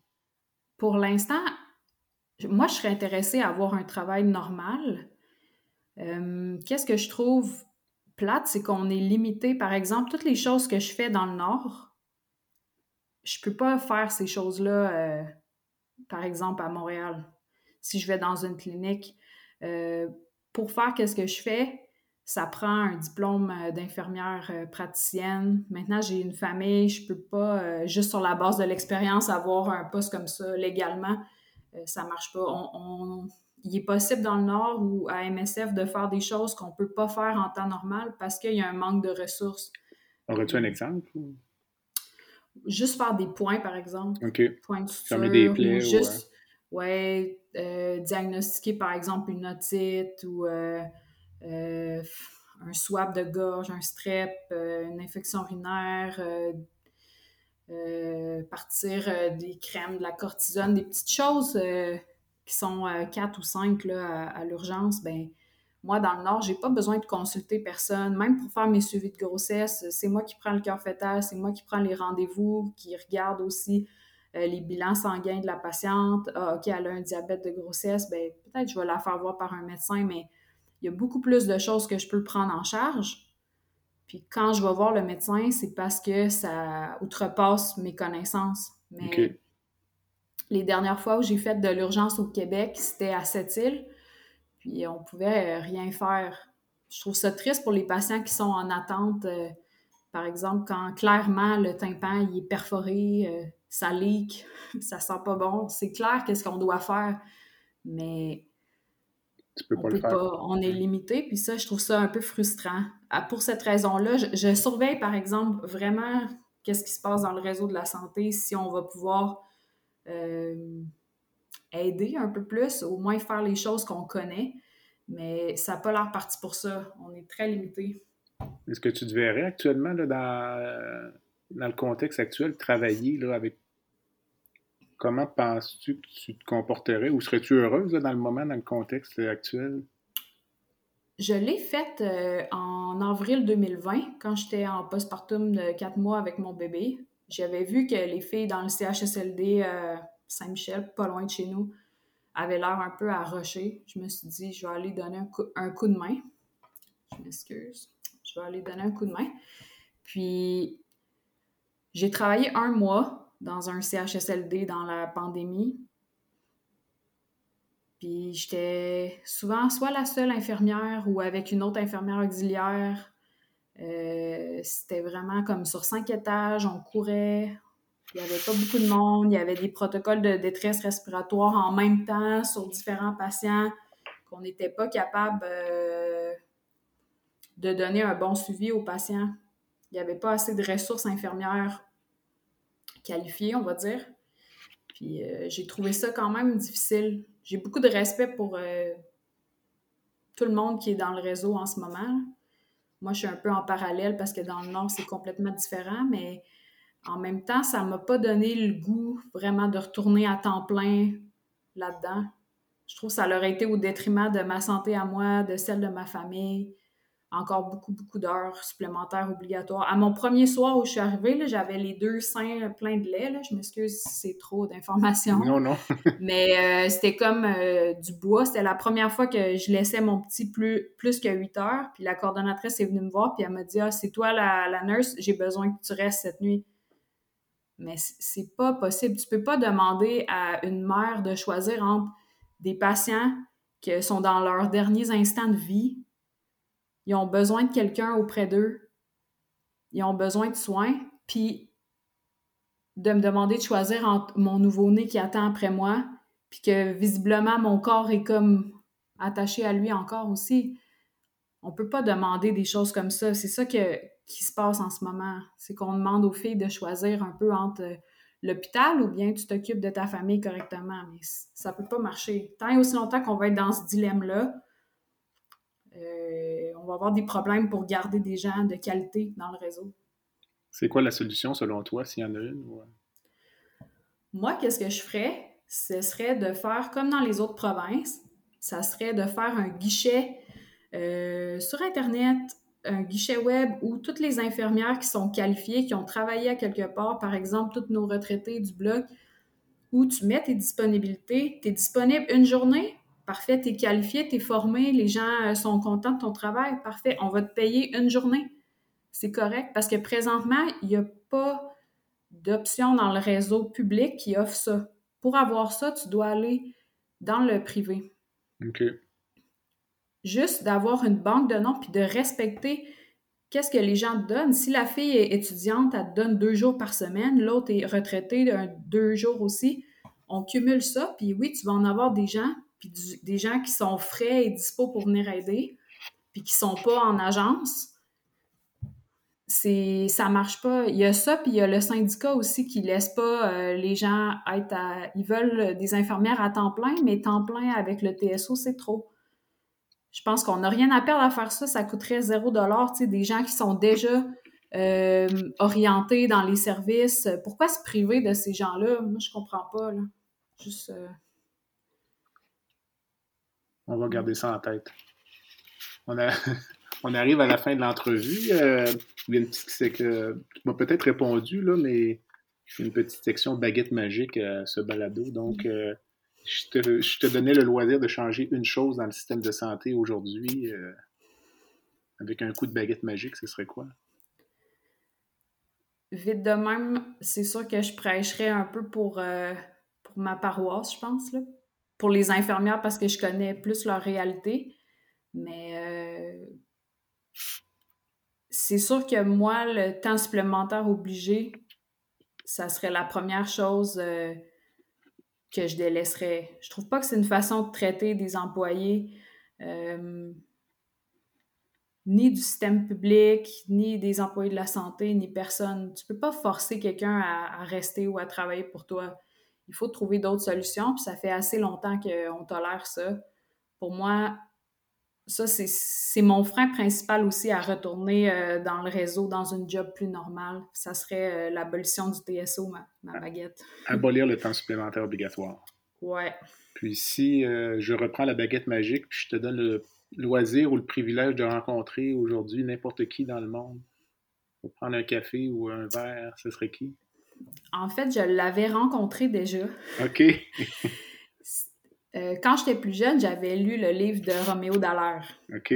Pour l'instant, moi, je serais intéressée à avoir un travail normal. Euh, qu'est-ce que je trouve plate, c'est qu'on est limité. Par exemple, toutes les choses que je fais dans le Nord, je peux pas faire ces choses-là, euh, par exemple, à Montréal. Si je vais dans une clinique, pour faire qu'est-ce que je fais, ça prend un diplôme euh, d'infirmière euh, praticienne. Maintenant, j'ai une famille, je peux pas, euh, juste sur la base de l'expérience, avoir un poste comme ça légalement. ça marche pas. il est possible dans le Nord ou à MSF de faire des choses qu'on peut pas faire en temps normal parce qu'il y a un manque de ressources. Aurais-tu un exemple? Juste faire des points, par exemple. OK. Points de suture. des plaies. Ou juste, ouais, euh, diagnostiquer par exemple une otite ou euh, euh, un swab de gorge, un strep, une infection urinaire, partir des crèmes, de la cortisone, des petites choses qui sont quatre ou cinq à, l'urgence, ben moi, dans le Nord, j'ai pas besoin de consulter personne. Même pour faire mes suivis de grossesse, c'est moi qui prends le cœur c'est moi qui prends les rendez-vous, qui regarde aussi euh, les bilans sanguins de la patiente. Ah, OK, elle a un diabète de grossesse, ben peut-être je vais la faire voir par un médecin, mais il y a beaucoup plus de choses que je peux prendre en charge. Puis quand je vais voir le médecin, c'est parce que ça outrepasse mes connaissances. Mais Les dernières fois où j'ai fait de l'urgence au Québec, c'était à Sept-Îles, puis on pouvait rien faire. Je trouve ça triste pour les patients qui sont en attente. euh, par exemple, quand clairement le tympan il est perforé, euh, ça leak, ça sent pas bon, c'est clair qu'est-ce qu'on doit faire, mais Tu peux on pas peut le faire. pas, on est limité, puis ça, je trouve ça un peu frustrant. Ah, Pour cette raison-là, je, je surveille, par exemple, vraiment qu'est-ce qui se passe dans le réseau de la santé, si on va pouvoir euh, aider un peu plus, au moins faire les choses qu'on connaît, mais ça n'a pas l'air parti pour ça. On est très limité. Est-ce que tu te verrais actuellement là, dans, dans le contexte actuel travailler là, avec comment penses-tu que tu te comporterais ou serais-tu heureuse dans le moment, dans le contexte actuel? Je l'ai faite euh, en avril 2020, quand j'étais en postpartum de quatre mois avec mon bébé. J'avais vu que les filles dans le CHSLD euh, Saint-Michel, pas loin de chez nous, avaient l'air un peu rusher. Je me suis dit, je vais aller donner un coup de main. Je m'excuse. Je vais aller donner un coup de main. Puis, j'ai travaillé un mois dans un CHSLD dans la pandémie. Puis j'étais souvent soit la seule infirmière ou avec une autre infirmière auxiliaire. Euh, c'était vraiment comme sur cinq étages, on courait. Il n'y avait pas beaucoup de monde. Il y avait des protocoles de détresse respiratoire en même temps sur différents patients qu'on n'était pas capable euh, de donner un bon suivi aux patients. Il n'y avait pas assez de ressources infirmières qualifiées, on va dire. Puis euh, j'ai trouvé ça quand même difficile. J'ai beaucoup de respect pour euh, tout le monde qui est dans le réseau en ce moment. Moi, je suis un peu en parallèle parce que dans le Nord, c'est complètement différent, mais en même temps, ça ne m'a pas donné le goût vraiment de retourner à temps plein là-dedans. Je trouve que ça aurait été au détriment de ma santé à moi, de celle de ma famille. Encore beaucoup, beaucoup d'heures supplémentaires obligatoires. À mon premier soir où je suis arrivée, j'avais les deux seins pleins de lait. Là. Je m'excuse si c'est trop d'informations. Non, non. Mais euh, c'était comme euh, du bois. C'était la première fois que je laissais mon petit plus, plus que 8 heures. Puis la coordonnatrice est venue me voir, puis elle m'a dit Ah, c'est toi la, la nurse, j'ai besoin que tu restes cette nuit. Mais c'est pas possible. Tu peux pas demander à une mère de choisir entre des patients qui sont dans leurs derniers instants de vie. Ils ont besoin de quelqu'un auprès d'eux. Ils ont besoin de soins. Puis de me demander de choisir entre mon nouveau-né qui attend après moi, puis que visiblement mon corps est comme attaché à lui encore aussi. On peut pas demander des choses comme ça. C'est ça qui se passe en ce moment. C'est qu'on demande aux filles de choisir un peu entre euh, l'hôpital ou bien tu t'occupes de ta famille correctement. Mais ça peut pas marcher. Tant et aussi longtemps qu'on va être dans ce dilemme-là, euh, on va avoir des problèmes pour garder des gens de qualité dans le réseau. C'est quoi la solution selon toi, s'il y en a une? ou- Moi, qu'est-ce que je ferais? Ce serait de faire comme dans les autres provinces, ça serait de faire un guichet euh, sur Internet, un guichet web où toutes les infirmières qui sont qualifiées, qui ont travaillé à quelque part, par exemple, toutes nos retraités du bloc, où tu mets tes disponibilités. Tu es disponible une journée, parfait, tu es qualifié, tu es formé, les gens euh, sont contents de ton travail, parfait, on va te payer une journée. C'est correct parce que présentement, il n'y a pas d'option dans le réseau public qui offre ça. Pour avoir ça, tu dois aller dans le privé. OK. Juste d'avoir une banque de noms puis de respecter qu'est-ce que les gens te donnent. Si la fille est étudiante, elle te donne deux jours par semaine, l'autre est retraitée deux jours aussi, on cumule ça, puis oui, tu vas en avoir des gens, puis des gens qui sont frais et dispo pour venir aider, puis qui sont pas en agence. C'est, ça marche pas. Il y a ça, puis il y a le syndicat aussi qui laisse pas euh, les gens être à... Ils veulent des infirmières à temps plein, mais temps plein avec le TSO, c'est trop. Je pense qu'on n'a rien à perdre à faire ça. Ça coûterait zéro dollar. Tu sais, des gens qui sont déjà euh, orientés dans les services. Pourquoi se priver de ces gens-là? Moi, je comprends pas. Là. Juste. euh, On va garder ça en tête. On, a... On arrive à la fin de l'entrevue. Euh, c'est que... Tu m'as peut-être répondu, là, mais a une petite section baguette magique à ce balado. Donc, euh, je, te... je te donnais le loisir de changer une chose dans le système de santé aujourd'hui. euh, Avec un coup de baguette magique, ce serait quoi? Vite de même, c'est sûr que je prêcherais un peu pour, euh, pour pour ma paroisse, je pense. Là. Pour les infirmières, parce que je connais plus leur réalité. Mais euh, c'est sûr que moi, le temps supplémentaire obligé, ça serait la première chose euh, que je délaisserais. Je trouve pas que c'est une façon de traiter des employés euh, ni du système public, ni des employés de la santé, ni personne. Tu peux pas forcer quelqu'un à, rester ou à travailler pour toi. Il faut trouver d'autres solutions, puis ça fait assez longtemps qu'on tolère ça. Pour moi, ça, c'est mon frein principal aussi à retourner euh, dans le réseau, dans une job plus normale. Ça serait euh, l'abolition du TSO, ma, ma, baguette. Abolir le temps supplémentaire obligatoire. Ouais. Puis si euh, je reprends la baguette magique, puis je te donne le loisir ou le privilège de rencontrer aujourd'hui n'importe qui dans le monde pour prendre un café ou un verre, ce serait qui? En fait, je l'avais rencontré déjà. OK. Euh, quand j'étais plus jeune, j'avais lu le livre de Roméo Dallaire. OK.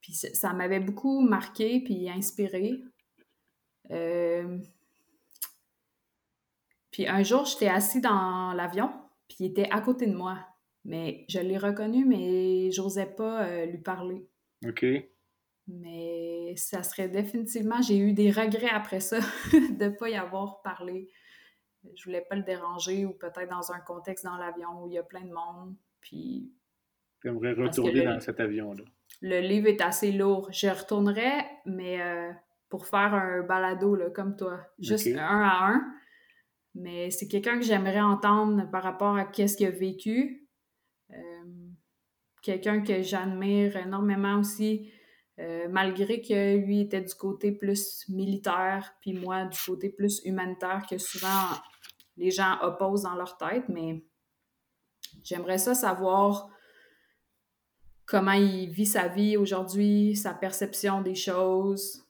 Puis ça, m'avait beaucoup marqué puis inspiré. Euh, puis un jour, j'étais assis dans l'avion, puis il était à côté de moi. Mais je l'ai reconnu, mais j'osais pas euh, lui parler. OK. Mais ça serait définitivement, j'ai eu des regrets après ça de ne pas y avoir parlé. Je voulais pas le déranger ou peut-être dans un contexte dans l'avion où il y a plein de monde. Puis. aimerais retourner dans cet avion-là. Le livre est assez lourd. Je retournerais, mais euh, pour faire un balado là, comme toi. Juste un à un. Mais c'est quelqu'un que j'aimerais entendre par rapport à qu'est-ce qu'il a vécu. Euh, quelqu'un que j'admire énormément aussi, euh, malgré que lui était du côté plus militaire, puis moi du côté plus humanitaire que souvent les gens opposent dans leur tête, mais j'aimerais ça savoir comment il vit sa vie aujourd'hui, sa perception des choses,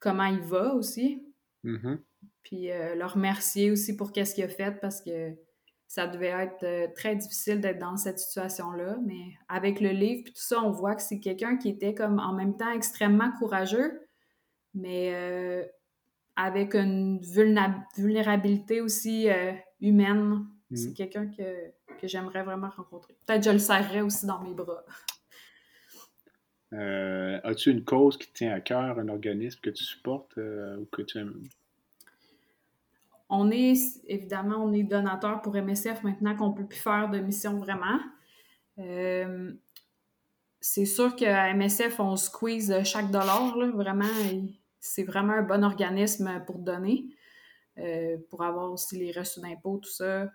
comment il va aussi. Mm-hmm. Puis euh, le remercier aussi pour qu'est-ce qu'il a fait parce que ça devait être euh, très difficile d'être dans cette situation-là. Mais avec le livre et tout ça, on voit que c'est quelqu'un qui était comme en même temps extrêmement courageux, mais euh, avec une vulnérabilité aussi euh, humaine. C'est mm. quelqu'un que, que j'aimerais vraiment rencontrer. Peut-être que je le serrerais aussi dans mes bras. As-tu une cause qui te tient à cœur, un organisme que tu supportes ou que tu aimes? On est, évidemment, on est donateur pour MSF maintenant qu'on ne peut plus faire de mission vraiment. Euh, c'est sûr qu'à MSF, on squeeze chaque dollar. vraiment, c'est vraiment un bon organisme pour donner, euh, pour avoir aussi les reçus d'impôts, tout ça. Euh,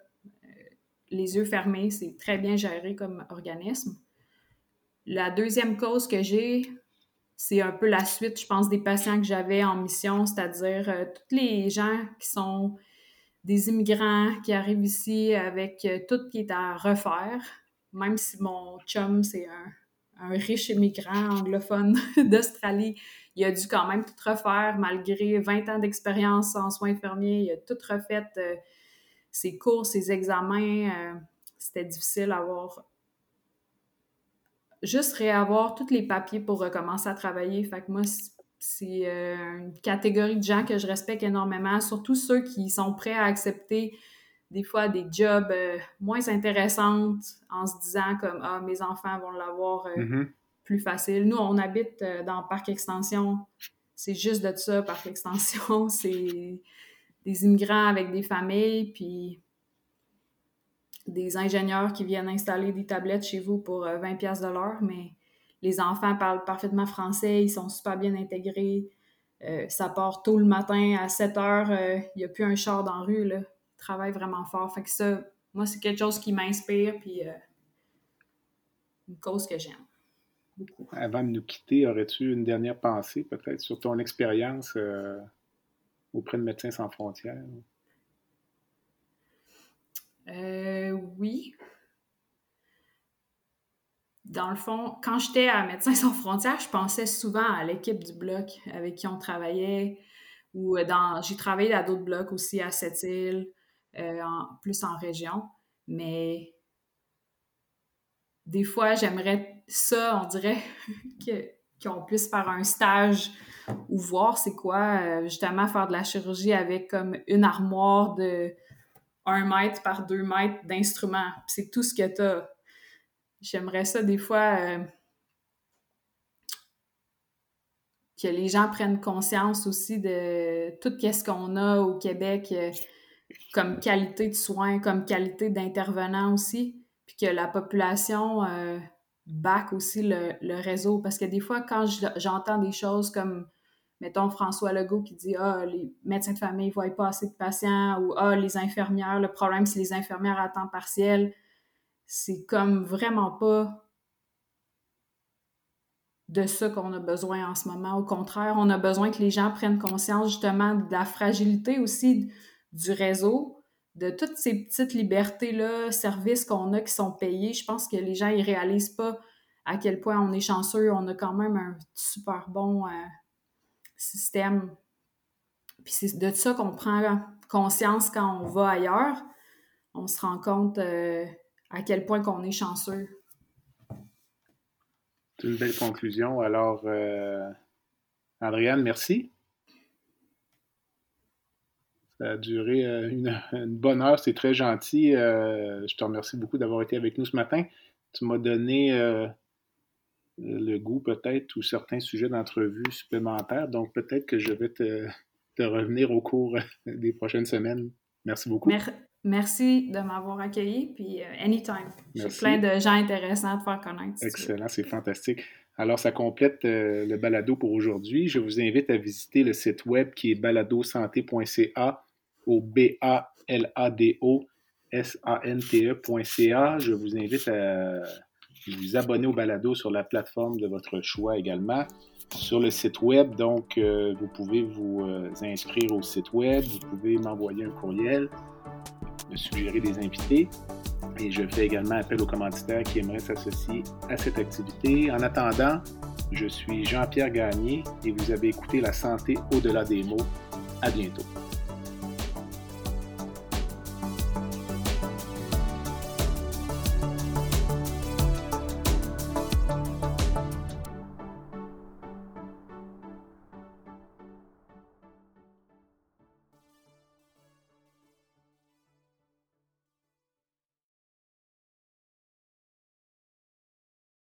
les yeux fermés, c'est très bien géré comme organisme. La deuxième cause que j'ai, c'est un peu la suite, je pense, des patients que j'avais en mission, c'est-à-dire tous les gens qui sont des immigrants qui arrivent ici avec euh, tout qui est à refaire, même si mon chum, c'est un, riche immigrant anglophone d'Australie, il a dû quand même tout refaire malgré 20 ans d'expérience en soins infirmiers. Il a tout refait euh, ses cours, ses examens. C'était difficile à avoir juste réavoir tous les papiers pour recommencer à travailler. Fait que moi, c'est euh, une catégorie de gens que je respecte énormément, surtout ceux qui sont prêts à accepter des fois des jobs euh, moins intéressantes en se disant comme Ah, mes enfants vont l'avoir euh, mm-hmm. plus facile. Nous, on habite dans Parc Extension. C'est juste de ça, Parc Extension. C'est des immigrants avec des familles, puis des ingénieurs qui viennent installer des tablettes chez vous pour 20 euh, pièces de l'heure, mais les enfants parlent parfaitement français, ils sont super bien intégrés. Euh, ça part tôt le matin, à 7 heures, euh, il n'y a plus un char dans la rue, là. Ils travaillent vraiment fort. Fait que ça, moi, c'est quelque chose qui m'inspire, puis une cause que j'aime. Beaucoup. Avant de nous quitter, aurais-tu une dernière pensée, peut-être, sur ton expérience auprès de Médecins sans frontières? Euh, oui. Dans le fond, quand j'étais à Médecins sans frontières, je pensais souvent à l'équipe du bloc avec qui on travaillait. Ou dans, j'ai travaillé à d'autres blocs aussi à Sept-Îles, euh, plus en région. Mais des fois, j'aimerais ça, on dirait, qu'on puisse faire un stage ou voir c'est quoi, euh, justement, faire de la chirurgie avec comme une armoire de un mètre par deux mètres d'instruments. C'est tout ce que tu as. J'aimerais ça des fois euh, que les gens prennent conscience aussi de tout ce qu'on a au Québec euh, comme qualité de soins, comme qualité d'intervenants aussi, puis que la population euh, back aussi le, réseau. Parce que des fois, quand j'entends des choses comme, mettons, François Legault qui dit Ah, les médecins de famille voient pas assez de patients, ou Ah, les infirmières, le problème, c'est les infirmières à temps partiel. C'est comme vraiment pas de ça qu'on a besoin en ce moment. Au contraire, on a besoin que les gens prennent conscience justement de la fragilité aussi du réseau, de toutes ces petites libertés-là, services qu'on a qui sont payés. Je pense que les gens ne réalisent pas à quel point on est chanceux. On a quand même un super bon euh, système. Puis c'est de ça qu'on prend conscience quand on va ailleurs. On se rend compte euh, à quel point qu'on est chanceux. C'est une belle conclusion. Alors, euh, Adrienne, merci. Ça a duré euh, une, bonne heure, c'est très gentil. Euh, je te remercie beaucoup d'avoir été avec nous ce matin. Tu m'as donné le goût peut-être ou certains sujets d'entrevue supplémentaires, donc peut-être que je vais te, revenir au cours des prochaines semaines. Merci beaucoup. Merci de m'avoir accueilli, puis euh, anytime. J'ai plein de gens intéressants à te faire connaître. Excellent, c'est fantastique. Alors, ça complète euh, le balado pour aujourd'hui. Je vous invite à visiter le site web qui est baladosanté.ca au B-A-L-A-D-O-S-A-N-T-E.ca. Je vous invite à vous abonner au balado sur la plateforme de votre choix également. Sur le site web, donc, euh, vous pouvez vous inscrire au site web, vous pouvez m'envoyer un courriel suggérer des invités. Et je fais également appel aux commanditaires qui aimeraient s'associer à cette activité. En attendant, je suis Jean-Pierre Gagné et vous avez écouté La santé au-delà des mots. À bientôt.